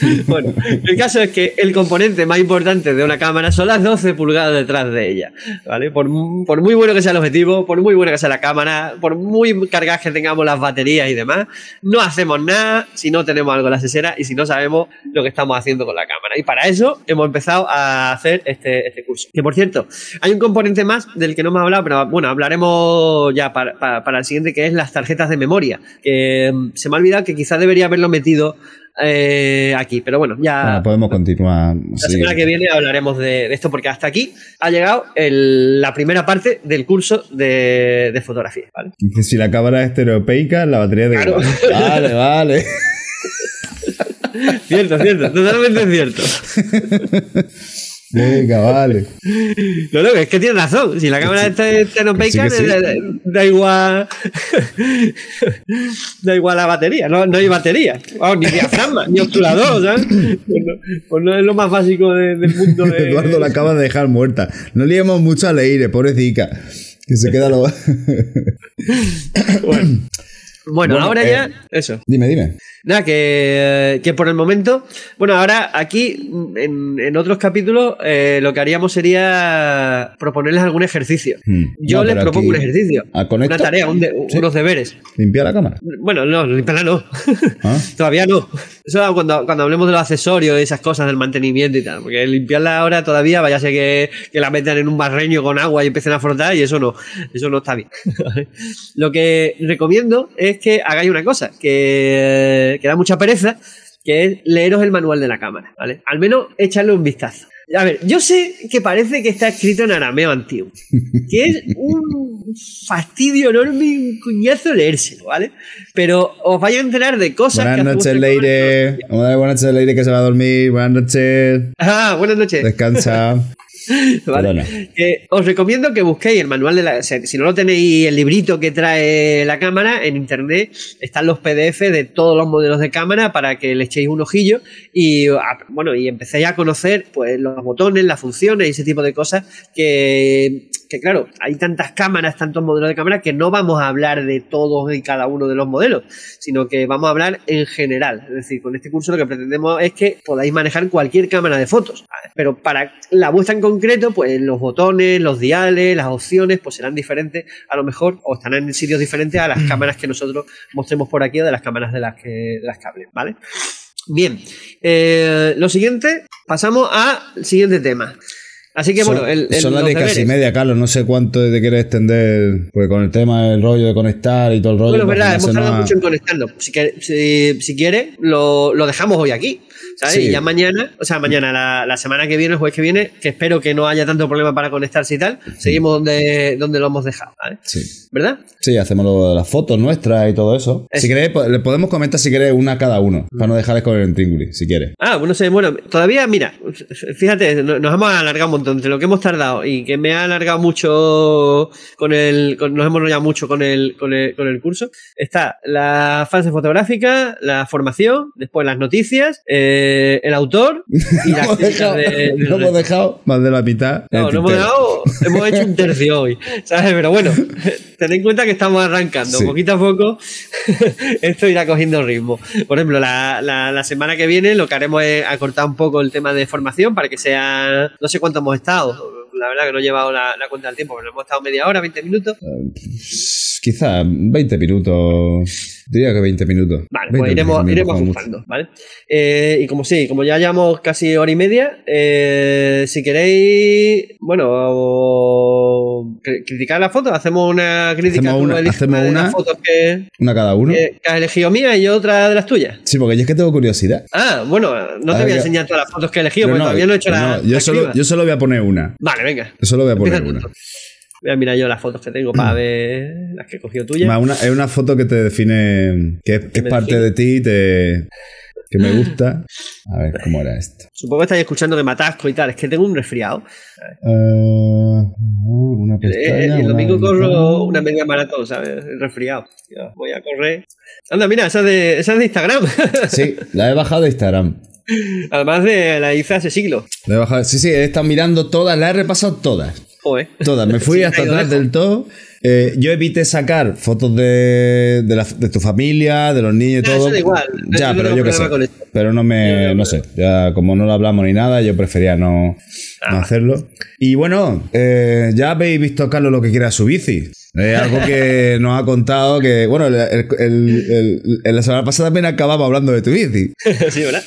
Bueno, el caso es que el componente más importante de una cámara son las 12 pulgadas detrás de ella. ¿Vale? Por, muy bueno que sea el objetivo, por muy buena que sea la cámara, por muy cargadas que tengamos las baterías y demás, no hacemos nada si no tenemos algo en la sesera y si no sabemos lo que estamos haciendo con la cámara. Y para eso hemos empezado a hacer este, este curso. Que por cierto, hay un componente más del que no hemos hablado, pero bueno, hablaremos ya para, para- para el siguiente, que es las tarjetas de memoria. Que mm, se me ha olvidado que quizás debería haberlo metido eh, aquí, pero bueno, ya Bueno, podemos continuar. la sí. semana que viene hablaremos de, esto porque hasta aquí ha llegado el- la primera parte del curso de, de fotografía, ¿vale? Si la cámara es estereopeica, la batería de. Claro. Vale, vale. Cierto, cierto, totalmente cierto. Venga, vale. No, no, es que tiene razón. Si la cámara está sí, que sí. da, da igual. da igual la batería. No, no hay batería. Vamos, ni diafragma, ni obturador, ¿sabes? Pues no, pues no es lo más básico de- del mundo. De... Eduardo la acaba de dejar muerta. No liemos mucho a Leire, pobrecita. Que se queda lo. Bueno, Bueno, ahora eh, ya. Eso. dime, dime. Nada, que, que por el momento, bueno, ahora aquí en, en otros capítulos eh, lo que haríamos sería proponerles algún ejercicio. Hmm. Yo No, les propongo un ejercicio, ¿Ah, con una tarea, un de- Sí. unos deberes. Limpia la cámara. Bueno, no, limpiarla no. Ah. Todavía no. Eso cuando, cuando hablemos de los accesorios y esas cosas del mantenimiento y tal. Porque limpiarla ahora todavía vaya a ser que, que la metan en un barreño con agua y empiecen a frotar y eso no. Eso no está bien. Lo que recomiendo es que hagáis una cosa, que, que da mucha pereza, que es leeros el manual de la cámara, ¿vale? Al menos echarle un vistazo. A ver, yo sé que parece que está escrito en arameo antiguo, que es un fastidio enorme un cuñazo leérselo, ¿vale? Pero os vais a enterar de cosas Buenas que noches, Leire. Buenas noches, Leire, que se va a dormir. Buenas noches. Ah, buenas noches. Descansa. Que os recomiendo que busquéis el manual de la. o sea, si no lo tenéis, el librito que trae la cámara, en internet están los PDF de todos los modelos de cámara para que le echéis un ojillo y a- bueno, y empecéis a conocer pues los botones, las funciones y ese tipo de cosas que. Que claro, hay tantas cámaras, tantos modelos de cámara que no vamos a hablar de todos y cada uno de los modelos, sino que vamos a hablar en general. Es decir, con este curso lo que pretendemos es que podáis manejar cualquier cámara de fotos. Pero para la vuestra en concreto, pues los botones, los diales, las opciones, pues serán diferentes a lo mejor, o estarán en sitios diferentes a las cámaras que nosotros mostremos por aquí o de las cámaras de las que, de las que hablen, ¿vale? Bien, eh, lo siguiente, pasamos al siguiente tema. Así que bueno, son, el, el- son las de casi media, Carlos. No sé cuánto te quieres extender. Porque con el tema del rollo de conectar y todo el rollo. Bueno, es verdad, hemos tardado mucho en conectarnos. Si, si, si quiere, lo, lo dejamos hoy aquí. ¿Sabes? Sí. Y ya mañana, o sea, mañana, la, la semana que viene, el jueves que viene, que espero que no haya tanto problema para conectarse y tal, seguimos donde, donde lo hemos dejado, ¿vale? Sí. ¿Verdad? Sí, hacemos lo las fotos nuestras y todo eso. Eso. Si queréis, le podemos comentar si queréis una a cada uno. Para no dejarles con el intríngulis, si quieres. Ah, bueno, sé, bueno, todavía, mira, fíjate, no- nos hemos alargado un montón entre lo que hemos tardado y que me ha alargado mucho con el, con- nos hemos enrollado mucho con el, con el, con el curso. Está la fase fotográfica, la formación, después las noticias, eh, el autor y las hemos dejado, de- no hemos dejado más de la mitad. No, no hemos, dejado, hemos hecho un tercio hoy, ¿sabes? Pero bueno, tened en cuenta que estamos arrancando. Sí. Poquito a poco esto irá cogiendo ritmo. Por ejemplo, la, la- la semana que viene lo que haremos es acortar un poco el tema de formación para que sea... No sé cuánto hemos estado. La verdad que no he llevado la, la cuenta del tiempo, pero hemos estado media hora, 20 minutos. Quizá 20 minutos. Diría que 20 minutos. Vale, 20, pues iremos, 25 iremos ajustando, ¿vale? Eh, y como sí, como ya llevamos casi hora y media, eh, si queréis, bueno, cri- criticar las fotos, hacemos una crítica. Hacemos una- hacemos una. las fotos que, Una cada uno. que- que has elegido mía y otra de las tuyas. Sí, porque yo es que tengo curiosidad. Ah, bueno, no te voy ver, a enseñar todas las fotos que he elegido, Pero porque todavía no he hecho la. no, yo, la solo, yo solo voy a poner una. Vale, venga. Yo solo voy a poner Empieza una. Voy a mirar yo las fotos que tengo para ver las que he cogido tuyas. Más una- es una foto que te define, que es, que es me parte define? de ti, te, que me gusta. A ver, ¿cómo era esto? Supongo que estáis escuchando que me atasco y tal. Es que tengo un resfriado. Eh, una Eh, pestaña. el una domingo corro una media maratón, ¿sabes? Resfriado. Ya, voy a correr. Anda, mira, esa es de, esa es de Instagram. Sí, la he bajado de Instagram. Además de la hice hace siglos. La he bajado. Sí, sí, he estado mirando todas, la he repasado todas. Joder. Todas, me fui Sí, hasta atrás del todo. Eh, yo evité sacar fotos de, de, la- de tu familia, de los niños y No, todo. eso da igual. Yo Ya, pero yo qué sé. Pero no me. No sé. Ya como no lo hablamos ni nada, yo prefería no, Ah. no hacerlo. Y bueno, eh, ya habéis visto, Carlos, lo que quiere a su bici. Es algo que nos ha contado que. Bueno, el, el- la semana pasada también acabamos hablando de tu bici. sí, ¿verdad?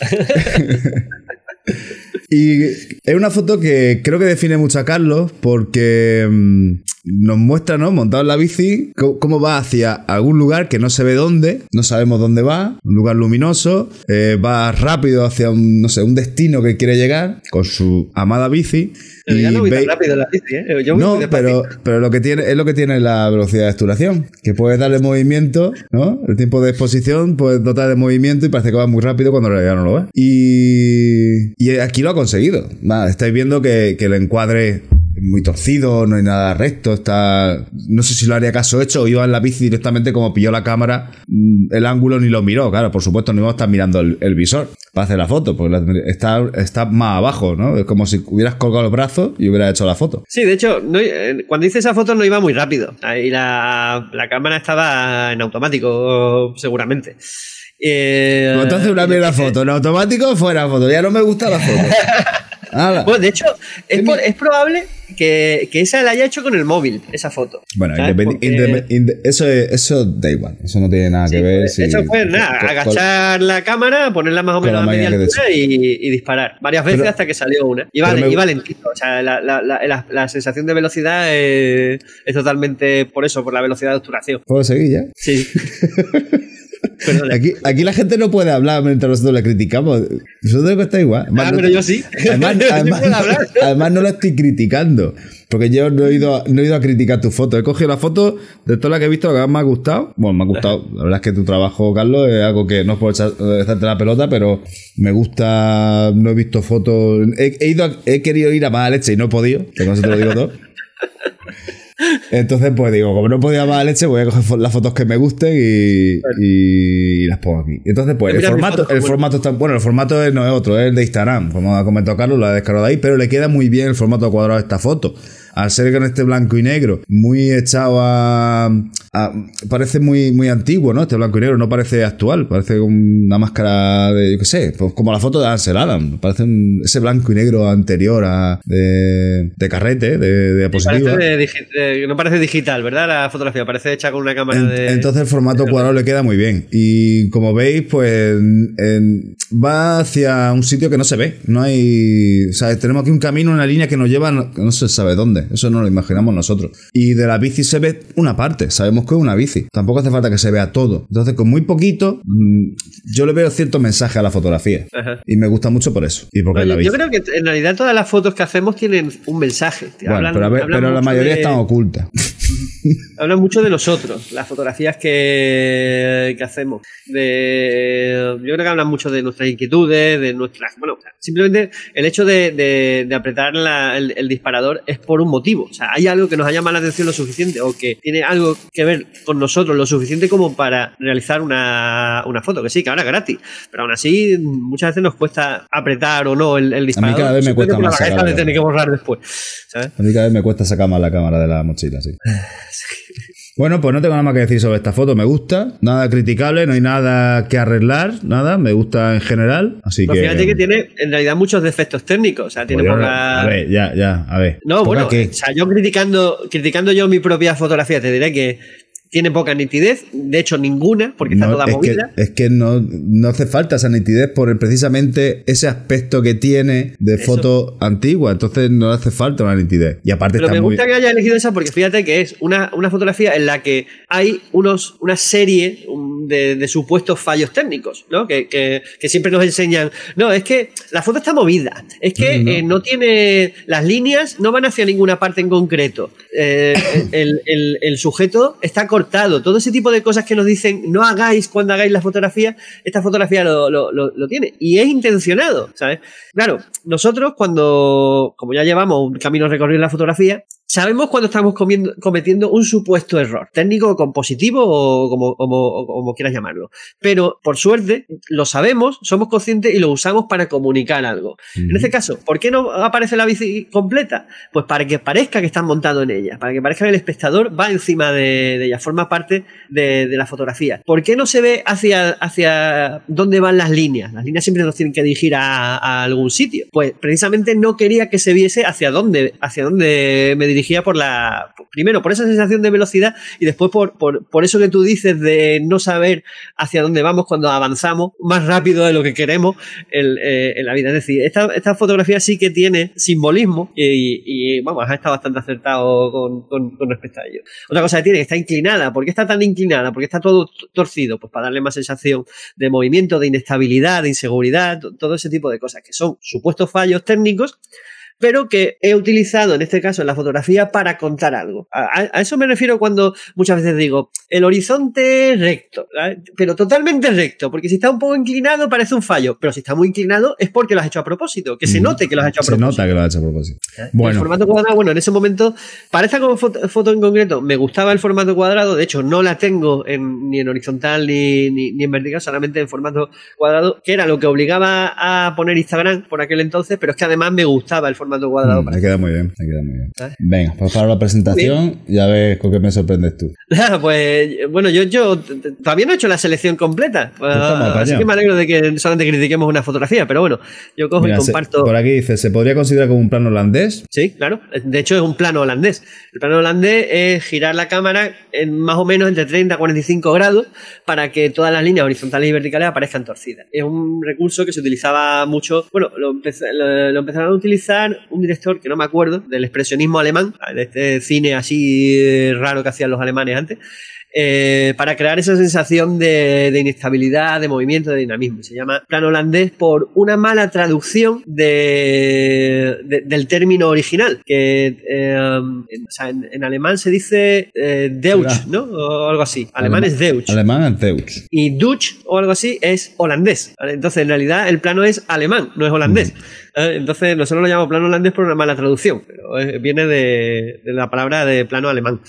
Y es una foto que creo que define mucho a Carlos porque mm, nos muestra, ¿no? Montado en la bici, cómo va hacia algún lugar que no se ve dónde, no sabemos dónde va, un lugar luminoso, eh, va rápido hacia un, no sé, un destino que quiere llegar con su amada bici. Pero ya no voy tan rápido la bici, ¿eh? Yo voy no, muy pero, pero lo que tiene es lo que tiene la velocidad de exturación, que puedes darle movimiento, ¿no? El tiempo de exposición puedes dotar de movimiento y parece que va muy rápido cuando en realidad no lo ves. Y, y aquí lo ha conseguido. Nada, estáis viendo que, que el encuadre es muy torcido, no hay nada recto, está... No sé si lo haría caso hecho o iba en la bici directamente como pilló la cámara, mm, el ángulo ni lo miró, claro, por supuesto no iba a estar mirando el, el visor para hacer la foto, porque la- está, está más abajo, ¿no? Es como si hubieras colgado los brazos y hubieras hecho la foto. Sí, de hecho, no- eh, cuando hice esa foto no iba muy rápido. Ahí la, la cámara estaba en automático, seguramente. Eh, entonces una mierda foto, en automático fuera foto, ya no me gusta la foto. Hala. Bueno, de hecho, es, por- es probable que, que esa la haya hecho con el móvil, esa foto. Bueno, Porque- eso, es- eso da igual, eso no tiene nada que ver. pues, si- eso fue nada, agachar la cámara, ponerla más o menos a media altura y, y disparar. Varias veces Pero- hasta que salió una. Pero me- iba lentito. O sea, la, la- la- la- la sensación de velocidad es, es totalmente por eso, por la velocidad de obturación. ¿Puedo seguir ya? Sí. Aquí, aquí la gente no puede hablar mientras nosotros le criticamos. Nosotros que está igual. Además, Ah, no- pero yo sí. Además, además- además no lo estoy criticando. Porque yo no he, ido a, no he ido a criticar tu foto. He cogido la foto de todas las que he visto, la que más me ha gustado. Bueno, me ha gustado. La verdad es que tu trabajo, Carlos, es algo que no es por echar- echarte la pelota, pero me gusta. No he visto fotos. He, he ido a- he querido ir a más leche y no he podido. Con eso te lo digo todo. Entonces, pues digo, como no podía más leche, voy a coger las fotos que me gusten y, y las pongo aquí. Entonces, pues el formato, el formato está, bueno, el formato no es otro, es el de Instagram, como ha comentado Carlos, lo ha descargado de ahí, pero le queda muy bien el formato cuadrado de esta foto. Al ser con este blanco y negro, muy echado a, a- parece muy, muy antiguo, ¿no? Este blanco y negro no parece actual, parece una máscara de, yo qué sé, pues como la foto de Ansel Adam, parece un- ese blanco y negro anterior a, de, de carrete, de, de diapositiva. Parece de digi- de- no parece digital, ¿verdad? La fotografía parece hecha con una cámara En- de. Entonces el formato cuadrado le queda muy bien. Y como veis, pues en- va hacia un sitio que no se ve. No hay. O sea, tenemos aquí un camino, una línea que nos lleva, no, no se sabe dónde. Eso no lo imaginamos nosotros. Y de la bici se ve una parte. Sabemos que es una bici. Tampoco hace falta que se vea todo. Entonces, con muy poquito, mm, yo le veo cierto mensaje a la fotografía. Ajá. Y me gusta mucho por eso. Y porque es la Yo, bici. yo creo que en realidad todas las fotos que hacemos tienen un mensaje. Bueno, Hablan- pero, a ver- pero la mayoría de- están ocultas. Hablan mucho de nosotros, las fotografías que, que hacemos. De, yo creo que hablan mucho de nuestras inquietudes, de nuestras. Bueno, simplemente el hecho de, de- de apretar la- el, el disparador es por un motivo. O sea, hay algo que nos ha llamado la atención lo suficiente o que tiene algo que ver con nosotros lo suficiente como para realizar una, una foto. Que sí, que ahora es gratis, pero aún así muchas veces nos cuesta apretar o no el, el disparador. cada vez me cuesta por la más cabeza de tener que borrar después. ¿sabes? A mí cada vez me cuesta sacar más la cámara de la mochila, sí. Bueno, pues no tengo nada más que decir sobre esta foto. Me gusta, nada criticable, no hay nada que arreglar, nada. Me gusta en general. Así que. fíjate que tiene en realidad muchos defectos técnicos. O sea, tiene Pues poca. A ver, ya, ya, a ver. No, ¿Poca bueno, qué? o sea, yo criticando, criticando yo mi propia fotografía, te diré que, tiene poca nitidez, de hecho ninguna, porque está toda es movida. Que, es que no, no, hace falta esa nitidez por precisamente ese aspecto que tiene de foto antigua, entonces no hace falta una nitidez. Y aparte Pero está me gusta que haya elegido esa porque fíjate que es una, una fotografía en la que hay unos, una serie de, de supuestos fallos técnicos, ¿no? Que, que, que, siempre nos enseñan, no, es que la foto está movida, es que no, eh, no tiene, las líneas no van hacia ninguna parte en concreto, eh, el, el, el sujeto está todo ese tipo de cosas que nos dicen no hagáis cuando hagáis la fotografía, esta fotografía lo, lo, lo, lo, tiene y es intencionado, ¿sabes? Claro, nosotros cuando, como ya llevamos un camino recorrido en la fotografía, Sabemos cuando estamos comiendo, cometiendo un supuesto error, técnico, compositivo o como, como, como, quieras llamarlo. Pero, por suerte, lo sabemos, somos conscientes y lo usamos para comunicar algo. Uh -huh. En este caso, ¿por qué no aparece la bici completa? Pues para que parezca que están montado en ella, para que parezca que el espectador va encima de, de ella, forma parte de, de, la fotografía. ¿Por qué no se ve hacia, hacia dónde van las líneas? Las líneas siempre nos tienen que dirigir a, a algún sitio. Pues precisamente no quería que se viese hacia dónde, hacia dónde me dirigía dirigía por la. Primero, por esa sensación de velocidad y después por, por, por, eso que tú dices de no saber hacia dónde vamos cuando avanzamos más rápido de lo que queremos en, eh, en la vida. Es decir, esta, esta, fotografía sí que tiene simbolismo y, y vamos, ha estado bastante acertado con, con, con, respecto a ello. Otra cosa que tiene, que está inclinada. ¿Por qué está tan inclinada? ¿Por qué está todo torcido? Pues para darle más sensación de movimiento, de inestabilidad, de inseguridad, todo ese tipo de cosas que son supuestos fallos técnicos pero que he utilizado en este caso en la fotografía para contar algo. A, a eso me refiero cuando muchas veces digo, el horizonte recto, ¿vale? pero totalmente recto, porque si está un poco inclinado parece un fallo, pero si está muy inclinado es porque lo has hecho a propósito, que se note que lo has hecho a se propósito. Se nota que lo has hecho a propósito. ¿Eh? Bueno. El formato cuadrado, bueno, en ese momento, para esta foto, foto, en concreto, me gustaba el formato cuadrado, de hecho no la tengo en, ni en horizontal ni, ni, ni en vertical, solamente en formato cuadrado, que era lo que obligaba a poner Instagram por aquel entonces, pero es que además me gustaba el formato cuadrado. Mm, me queda muy bien, me queda muy bien. ¿Eh? Venga, pues para la presentación, ya ves con qué me sorprendes tú. pues bueno, yo, yo todavía no he hecho la selección completa, pues así que me alegro de que solamente critiquemos una fotografía, pero bueno, yo cojo Mira, y comparto. Se, por aquí dice, ¿se podría considerar como un plano holandés? Sí, claro. De hecho, es un plano holandés. El plano holandés es girar la cámara en más o menos entre 30 y 45 grados para que todas las líneas horizontales y verticales aparezcan torcidas. Es un recurso que se utilizaba mucho. Bueno, lo, lo, lo empezaron a utilizar un director que no me acuerdo, del expresionismo alemán, de este cine así raro que hacían los alemanes antes. Eh, para crear esa sensación de, de, inestabilidad, de movimiento, de dinamismo. Se llama plan holandés por una mala traducción de, de, del término original, que eh, en, o sea, en, en, alemán se dice eh, Deutsch, ¿no? O algo así. Alemán, alemán es Deutsch. Alemán es Deutsch. Y Dutch o algo así es holandés. ¿vale? Entonces, en realidad, el plano es alemán, no es holandés. Mm. Entonces, nosotros lo llamamos plano holandés por una mala traducción, pero viene de, de la palabra de plano alemán.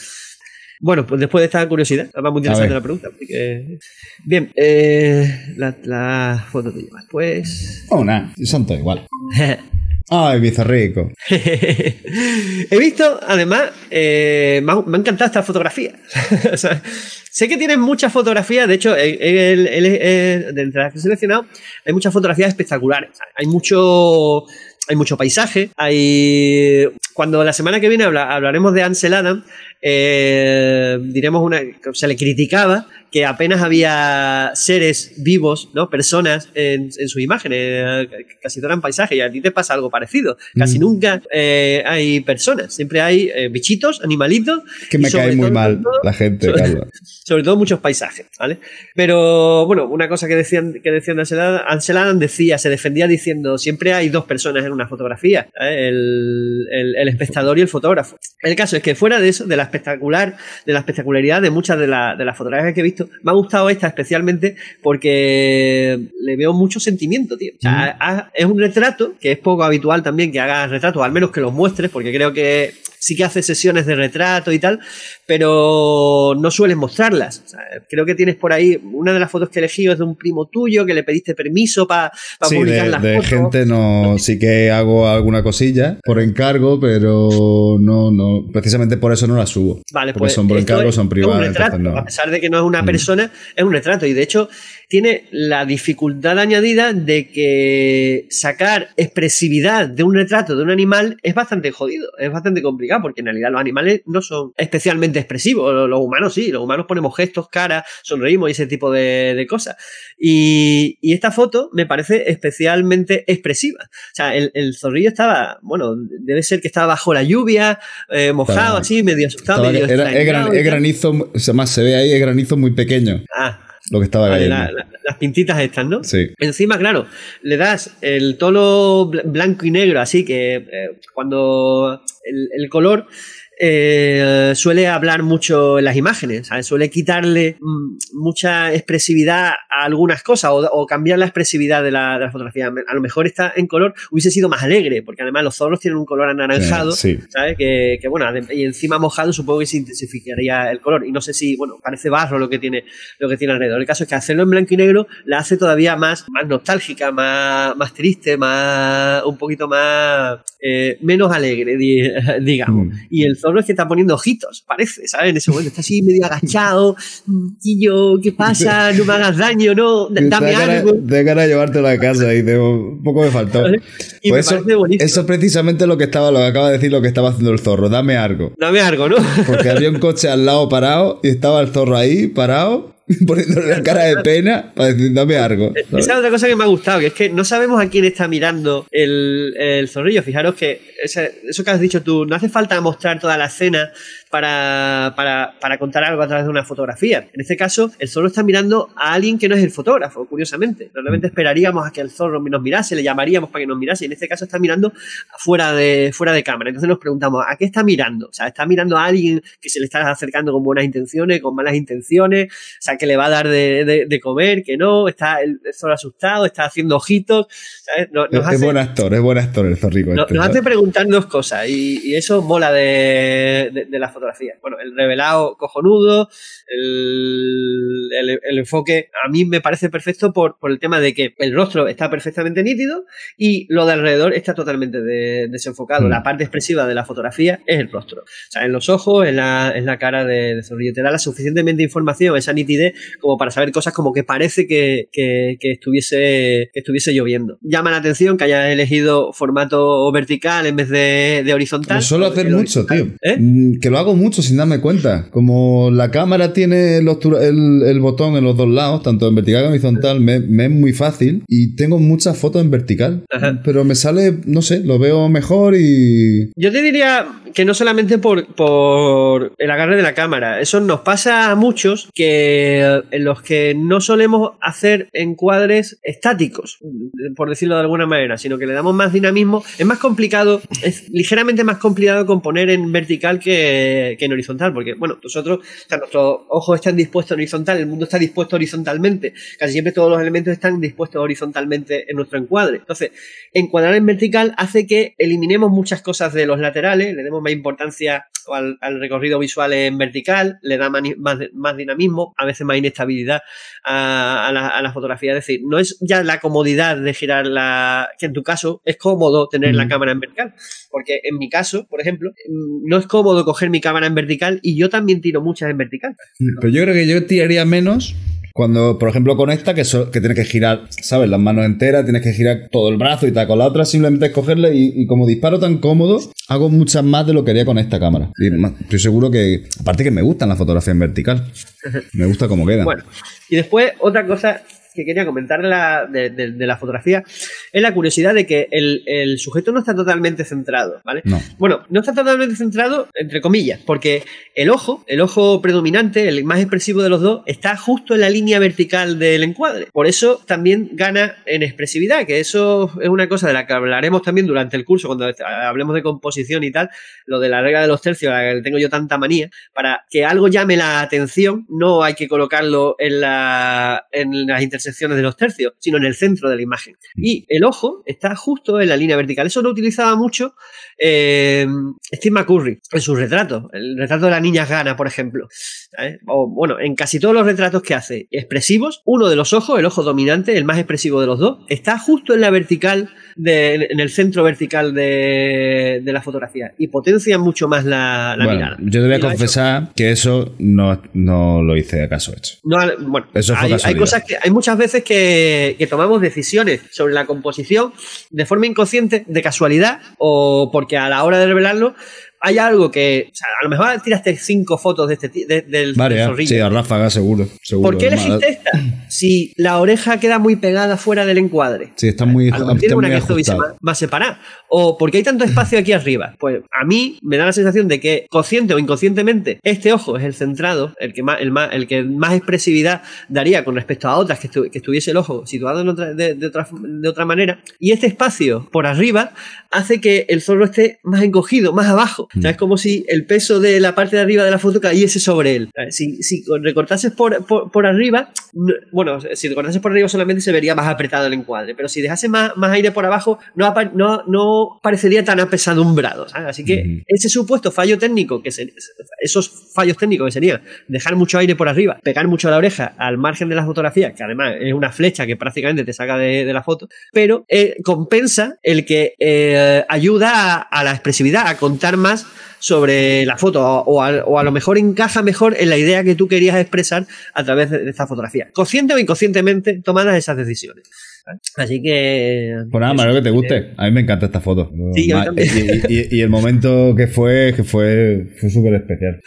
Bueno, pues después de esta curiosidad, va muy interesante la pregunta. Porque... Bien, eh, la, la, foto que llevas, pues. Oh, nada, son todos igual. Ay, bizarrico. He visto, además, eh, me, ha, me, ha, encantado esta fotografía. o sea, sé que tienes muchas fotografías, de hecho, el, el, el, de las que he seleccionado, hay muchas fotografías espectaculares. Hay mucho hay mucho paisaje, hay... Cuando la semana que viene habla, hablaremos de Ansel Adam, eh, diremos una... se le criticaba que apenas había seres vivos, ¿no? Personas en, en sus imágenes, casi todo eran paisajes, y a ti te pasa algo parecido. Casi mm. nunca eh, hay personas, siempre hay eh, bichitos, animalitos. Que me cae muy todo, mal todo, la gente, sobre, Carlos. sobre todo muchos paisajes, ¿vale? Pero, bueno, una cosa que decían, que decían Ansel Adam, Ansel Adam decía, se defendía diciendo, siempre hay dos personas en una fotografía, ¿eh? el, el, el, espectador y el fotógrafo. El caso es que fuera de eso, de la espectacular, de la espectacularidad de muchas de, la, de las fotografías que he visto, me ha gustado esta especialmente porque le veo mucho sentimiento, tío. O sea, mm. es un retrato, que es poco habitual también que hagas retratos, al menos que los muestres, porque creo que sí que hace sesiones de retrato y tal, pero no sueles mostrarlas. O sea, creo que tienes por ahí una de las fotos que he elegido es de un primo tuyo que le pediste permiso para pa sí, publicar de, las de fotos. gente no, sí que hago alguna cosilla por encargo, pero no, no, precisamente por eso no las subo. Vale, porque pues son por encargo, son privadas. Retrato, no. a pesar de que no es una persona, mm. es un retrato y de hecho tiene la dificultad añadida de que sacar expresividad de un retrato de un animal es bastante jodido, es bastante complicado, porque en realidad los animales no son especialmente expresivos, los humanos sí, los humanos ponemos gestos, caras, sonreímos y ese tipo de, cosas. Y, esta foto me parece especialmente expresiva. O sea, el, zorrillo estaba, bueno, debe ser que estaba bajo la lluvia, eh, mojado así, medio asustado. Medio es, granizo, más se ve ahí, es granizo muy pequeño. Ah, lo que estaba cayendo. las pintitas estas, ¿no? Sí. Encima, claro, le das el tono blanco y negro, así que eh, cuando el, color eh, suele hablar mucho en las imágenes, suele quitarle mm, mucha expresividad a algunas cosas o, cambiar la expresividad de la, fotografía. A lo mejor está en color, hubiese sido más alegre, porque además los zorros tienen un color anaranjado, ¿sabes? Que, bueno, y encima mojado supongo que se intensificaría el color. Y no sé si, bueno, parece barro lo que tiene, lo que tiene alrededor. El caso es que hacerlo en blanco y negro la hace todavía más, más nostálgica, más, más triste, más, un poquito más, eh, menos alegre, digamos. Mm. Y el zorro es que está poniendo ojitos, parece, ¿sabes? En ese momento está así medio agachado. yo ¿qué pasa? No me hagas daño, ¿no? Dame algo. De cara a llevártelo a casa y un poco me faltó. Y pues eso, eso precisamente lo que estaba, lo que acaba de decir lo que estaba haciendo el zorro. Dame algo. Dame algo, ¿no? Porque había un coche al lado parado y estaba el zorro ahí parado poniéndole la cara de pena para decir, dame algo. Esa es otra cosa que me ha gustado, que es que no sabemos a quién está mirando el, el zorrillo. Fijaros que eso que has dicho tú, no hace falta mostrar toda la escena para, para, para, contar algo a través de una fotografía. En este caso, el zorro está mirando a alguien que no es el fotógrafo, curiosamente. Normalmente esperaríamos a que el zorro nos mirase, le llamaríamos para que nos mirase, y en este caso está mirando fuera de, fuera de cámara. Entonces nos preguntamos, ¿a qué está mirando? O sea, ¿está mirando a alguien que se le está acercando con buenas intenciones, con malas intenciones? O sea, que le va a dar de, de, comer, que no, está el, zorro asustado, está haciendo ojitos. es, buen actor, es buen actor el zorrico. Nos, este, hace preguntar dos cosas, y, eso mola de, de la fotografía bueno, el revelado cojonudo, el, el, enfoque a mí me parece perfecto por, por, el tema de que el rostro está perfectamente nítido y lo de alrededor está totalmente desenfocado. Mm. La parte expresiva de la fotografía es el rostro. O sea, en los ojos, en la, en la cara de, de Zorrillo. Te da la suficientemente información, esa nitidez, como para saber cosas como que parece que, que, estuviese, que estuviese lloviendo. Llama la atención que haya elegido formato vertical en vez de, de horizontal. Lo suelo hacer mucho, tío. ¿Eh? Mm, que lo hago mucho sin darme cuenta. Como la cámara tiene el, botón en los dos lados, tanto en vertical como en horizontal, me, es muy fácil y tengo muchas fotos en vertical. Pero me sale, no sé, lo veo mejor y... Yo te diría que no solamente por, por el agarre de la cámara, eso nos pasa a muchos que en los que no solemos hacer encuadres estáticos, por decirlo de alguna manera, sino que le damos más dinamismo. Es más complicado, es ligeramente más complicado componer en vertical que, que en horizontal, porque, bueno, nosotros, nuestros ojos están dispuestos en horizontal, el mundo está dispuesto horizontalmente, casi siempre todos los elementos están dispuestos horizontalmente en nuestro encuadre. Entonces, encuadrar en vertical hace que eliminemos muchas cosas de los laterales, le demos más importancia al, recorrido visual en vertical, le da más, más, dinamismo, a veces más inestabilidad a, la, fotografía. Es decir, no es ya la comodidad de girar la. que en tu caso es cómodo tener la cámara en vertical. Porque en mi caso, por ejemplo, no es cómodo coger mi cámara en vertical y yo también tiro muchas en vertical. Pero yo creo que yo tiraría menos cuando, por ejemplo, con esta, que, que tienes que girar, ¿sabes? Las manos enteras, tienes que girar todo el brazo y tal. Con la otra simplemente es cogerle y, como disparo tan cómodo, hago muchas más de lo que haría con esta cámara. Y estoy seguro que, aparte que me gustan las fotografías en vertical. Me gusta cómo quedan. Bueno, y después otra cosa que quería comentar de, la fotografía es la curiosidad de que el, sujeto no está totalmente centrado, ¿vale? Bueno, no está totalmente centrado, entre comillas, porque el ojo, el ojo predominante, el más expresivo de los dos, está justo en la línea vertical del encuadre. Por eso también gana en expresividad, que eso es una cosa de la que hablaremos también durante el curso, cuando hablemos de composición y tal, lo de la regla de los tercios, la que tengo yo tanta manía, para que algo llame la atención, no hay que colocarlo en, la, en las secciones de los tercios, sino en el centro de la imagen. Y el ojo está justo en la línea vertical. Eso lo utilizaba mucho eh, Steve McCurry en sus retratos. El retrato de la niña gana, por ejemplo. O, bueno, en casi todos los retratos que hace expresivos, uno de los ojos, el ojo dominante, el más expresivo de los dos, está justo en la vertical, en el centro vertical de, la fotografía y potencia mucho más la, mirada. Yo te voy a confesar que eso no, lo hice acaso hecho. bueno, hay, cosas que, hay muchas muchas veces que, que tomamos decisiones sobre la composición de forma inconsciente, de casualidad, o porque a la hora de revelarlo hay algo que. O sea, a lo mejor tiraste cinco fotos de este de- del, ya. zorrillo. sí, a ráfaga, seguro. seguro. ¿Por qué elegiste esta? Si la oreja queda muy pegada fuera del encuadre. Sí, está muy, A lo mejor tiene una que más, más separada. O porque hay tanto espacio aquí arriba. Pues a mí me da la sensación de que, consciente o inconscientemente, este ojo es el centrado, el que más, el más, el que más expresividad daría con respecto a otras que, estu- que estuviese el ojo situado en otra- de, de otra, de otra manera. Y este espacio por arriba hace que el zorro esté más encogido, más abajo. O Mm. sea, es como si el peso de la parte de arriba de la foto cayese sobre él. ¿Sabes? Si, si recortases por, por, por arriba, no- bueno, si recortases por arriba solamente se vería más apretado el encuadre, pero si dejase más, más aire por abajo, no, no, no parecería tan apesadumbrado. ¿sabes? Así que ese supuesto fallo técnico, que se- esos fallos técnicos que serían dejar mucho aire por arriba, pegar mucho la oreja al margen de la fotografía, que además es una flecha que prácticamente te saca de, de la foto, pero eh, compensa el que eh, ayuda a, a la expresividad, a contar más sobre la foto o, a, o a lo mejor encaja mejor en la idea que tú querías expresar a través de, esta fotografía. Consciente o inconscientemente tomadas esas decisiones. Así que... Pues nada. Mario, que te guste. A mí me encanta esta foto. Sí, y, y- y el momento que fue, que fue, fue súper especial.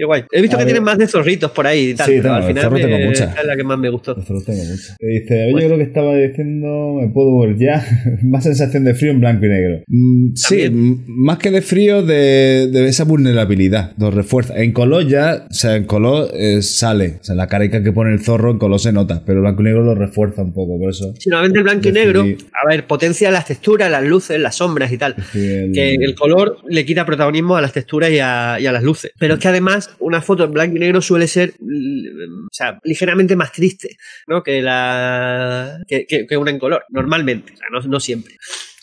Qué guay. He visto A que ver. tienen más de zorritos por ahí y tal, Sí, pero tengo, al final tengo muchas. es la que más me gustó. Tengo mucho. Eh, Dice, oye, yo creo que estaba diciendo, me puedo ver ya, más sensación de frío en blanco y negro. Mm, sí, más que de frío, de, de esa vulnerabilidad, lo refuerza. En color ya, o sea, en color eh, sale, o sea, la carica que pone el zorro en color se nota, pero blanco y negro lo refuerza un poco, por eso. Si normalmente el blanco y negro, a ver, potencia las texturas, las luces, las sombras y tal. decidí el- Que el color le quita protagonismo a las texturas y a, y a las luces. Pero es que además, una foto en blanco y negro suele ser o sea, ligeramente más triste ¿no? que, la, que, que- que una en color, normalmente. O sea, no, no siempre.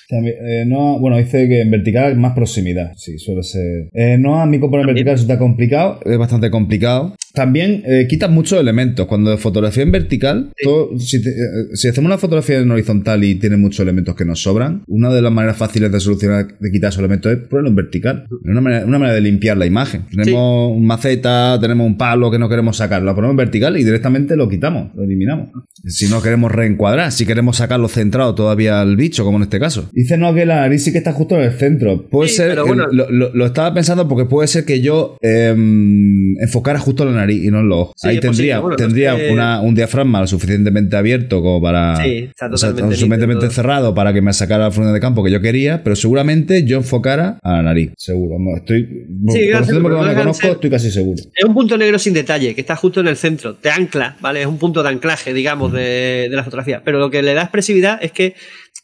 También, eh, no, bueno, dice que en vertical más proximidad. Sí, suele ser. Eh, no, a mí componer vertical resulta complicado. Es bastante complicado. También eh, quitas muchos elementos. Cuando de fotografía en vertical, todo- si, te- eh, si hacemos una fotografía en horizontal y tiene muchos elementos que nos sobran, una de las maneras fáciles de solucionar, de quitar esos elementos es ponerlo en vertical. Es una manera, una manera de limpiar la imagen. Tenemos un maceta, tenemos un palo que no queremos sacar, lo ponemos en vertical y directamente lo quitamos, lo eliminamos. Si no queremos reencuadrar, si queremos sacarlo centrado todavía al bicho, como en este caso. Dice no que la nariz sí que está justo en el centro. Puede Sí, ser, bueno. lo, lo- lo estaba pensando porque puede ser que yo em, enfocara justo en la nariz y no en los ojos. Sí, Ahí posible, tendría, bueno, tendría es que- una- un diafragma lo suficientemente abierto como para. Sí, está o sea, totalmente suficientemente cerrado para que me sacara la frente de campo que yo quería, pero seguramente yo enfocara a la nariz. Seguro. Estoy. Sí, pero como no me conozco, estoy casi seguro. Es un punto negro sin detalle, que está justo en el centro. Te ancla, ¿vale? Es un punto de anclaje, digamos, de, de la fotografía. Pero lo que le da expresividad es que,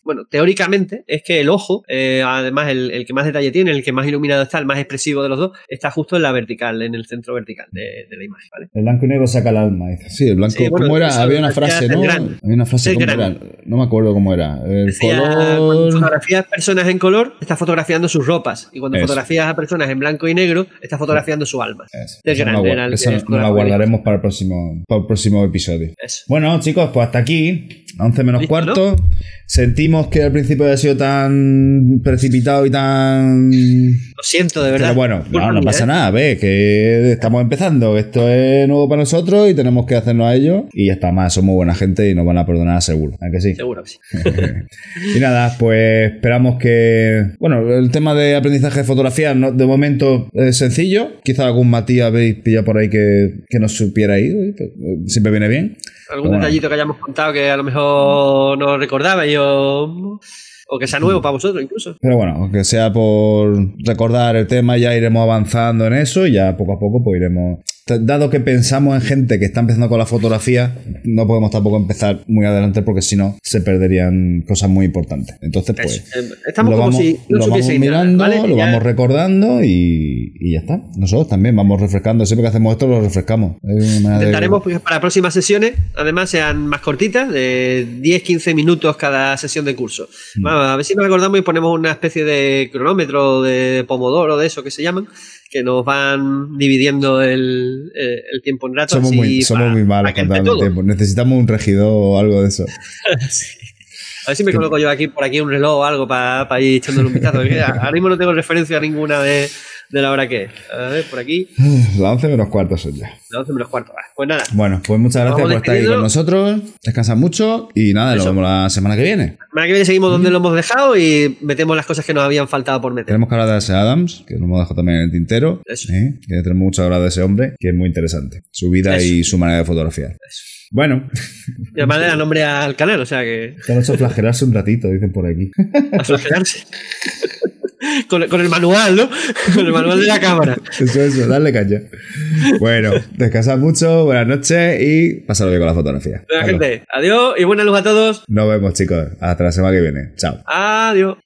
bueno, teóricamente, es que el ojo, eh, además el, el que más detalle tiene, el que más iluminado está, el más expresivo de los dos, está justo en la vertical, en el centro vertical de, de la imagen, ¿vale? El blanco y negro saca el alma. dice. Sí, el blanco. Sí, bueno, ¿Cómo era? eso Había una frase, ¿no? Había una frase, ¿cómo Celgrán. era? No me acuerdo cómo era. El Decía, cuando color. fotografías personas en color, está fotografiando sus ropas. Y cuando Eso. fotografías a personas en blanco y negro, está fotografiando su alma. Eso, Del Esa gran- no la, era el no guardaremos para el próximo, para el próximo episodio. Eso. Bueno, chicos, pues hasta aquí, a 11 menos cuarto. Sentimos que al principio había sido tan precipitado y tan. Lo siento, de verdad. Pero bueno, no, no pasa nada, ve, que estamos empezando. Esto es nuevo para nosotros y tenemos que hacernos a ello. Y ya está, más, somos buena gente y nos van a perdonar seguro. ¿A que sí? Seguro que sí. Y nada, pues esperamos que. Bueno, el tema de aprendizaje de fotografía no- de momento es sencillo. Quizá algún Matías habéis pillado por ahí que, que nos supiera ir. ¿eh? Siempre viene bien. algún Bueno. detallito que hayamos contado que a lo mejor no recordabais o, que sea nuevo para vosotros incluso. Pero bueno, aunque sea por recordar el tema, ya iremos avanzando en eso y ya poco a poco pues iremos. Dado que pensamos en gente que está empezando con la fotografía, no podemos tampoco empezar muy adelante porque si no se perderían cosas muy importantes. Entonces, pues. Eh, Estamos lo como vamos, si no lo vamos nada, mirando, ¿vale? lo Ya- vamos recordando y, y ya está. Nosotros también vamos refrescando. Siempre que hacemos esto, lo refrescamos. Manera de- Intentaremos que para próximas sesiones, además, sean más cortitas, de 10-15 minutos cada sesión de curso. Mm. Vamos, a ver si nos acordamos y ponemos una especie de cronómetro de pomodoro, de eso que se llaman, que nos van dividiendo el, eh, el tiempo en ratos. Somos, muy, somos para- muy malos para contando el tiempo. Necesitamos un regidor o algo de eso. Sí. A ver si me coloco yo aquí por aquí un reloj o algo para ir echándole un vistazo. Ahora mismo no tengo referencia a ninguna de, de la hora que es. A ver, por aquí, Las 11 menos cuartos son ya. las 11 menos cuarto. Vale, Pues nada, Bueno, pues muchas gracias por estar ahí despidiendo. con nosotros. Descansa mucho y nada, nos Eso. vemos la semana que viene. la semana que viene seguimos donde lo hemos dejado y metemos las cosas que nos habían faltado por meter. Tenemos que hablar de ese Adams, que nos hemos dejado también en el tintero. Eso. ¿eh? Que tenemos que hablar de ese hombre, que es muy interesante. Su vida Eso. y su manera de fotografiar. Bueno, Y además le da nombre al canal, o sea que te han hecho flagelarse un ratito, dicen por aquí. a flagelarse. con, con el manual, ¿no? Con el manual de la cámara. Eso, eso, dale caña. Bueno, descansad mucho, buenas noches y pasad bien con la fotografía. Carlos. gente, adiós y buena luz a todos. Nos vemos, chicos. Hasta la semana que viene. Chao. Adiós.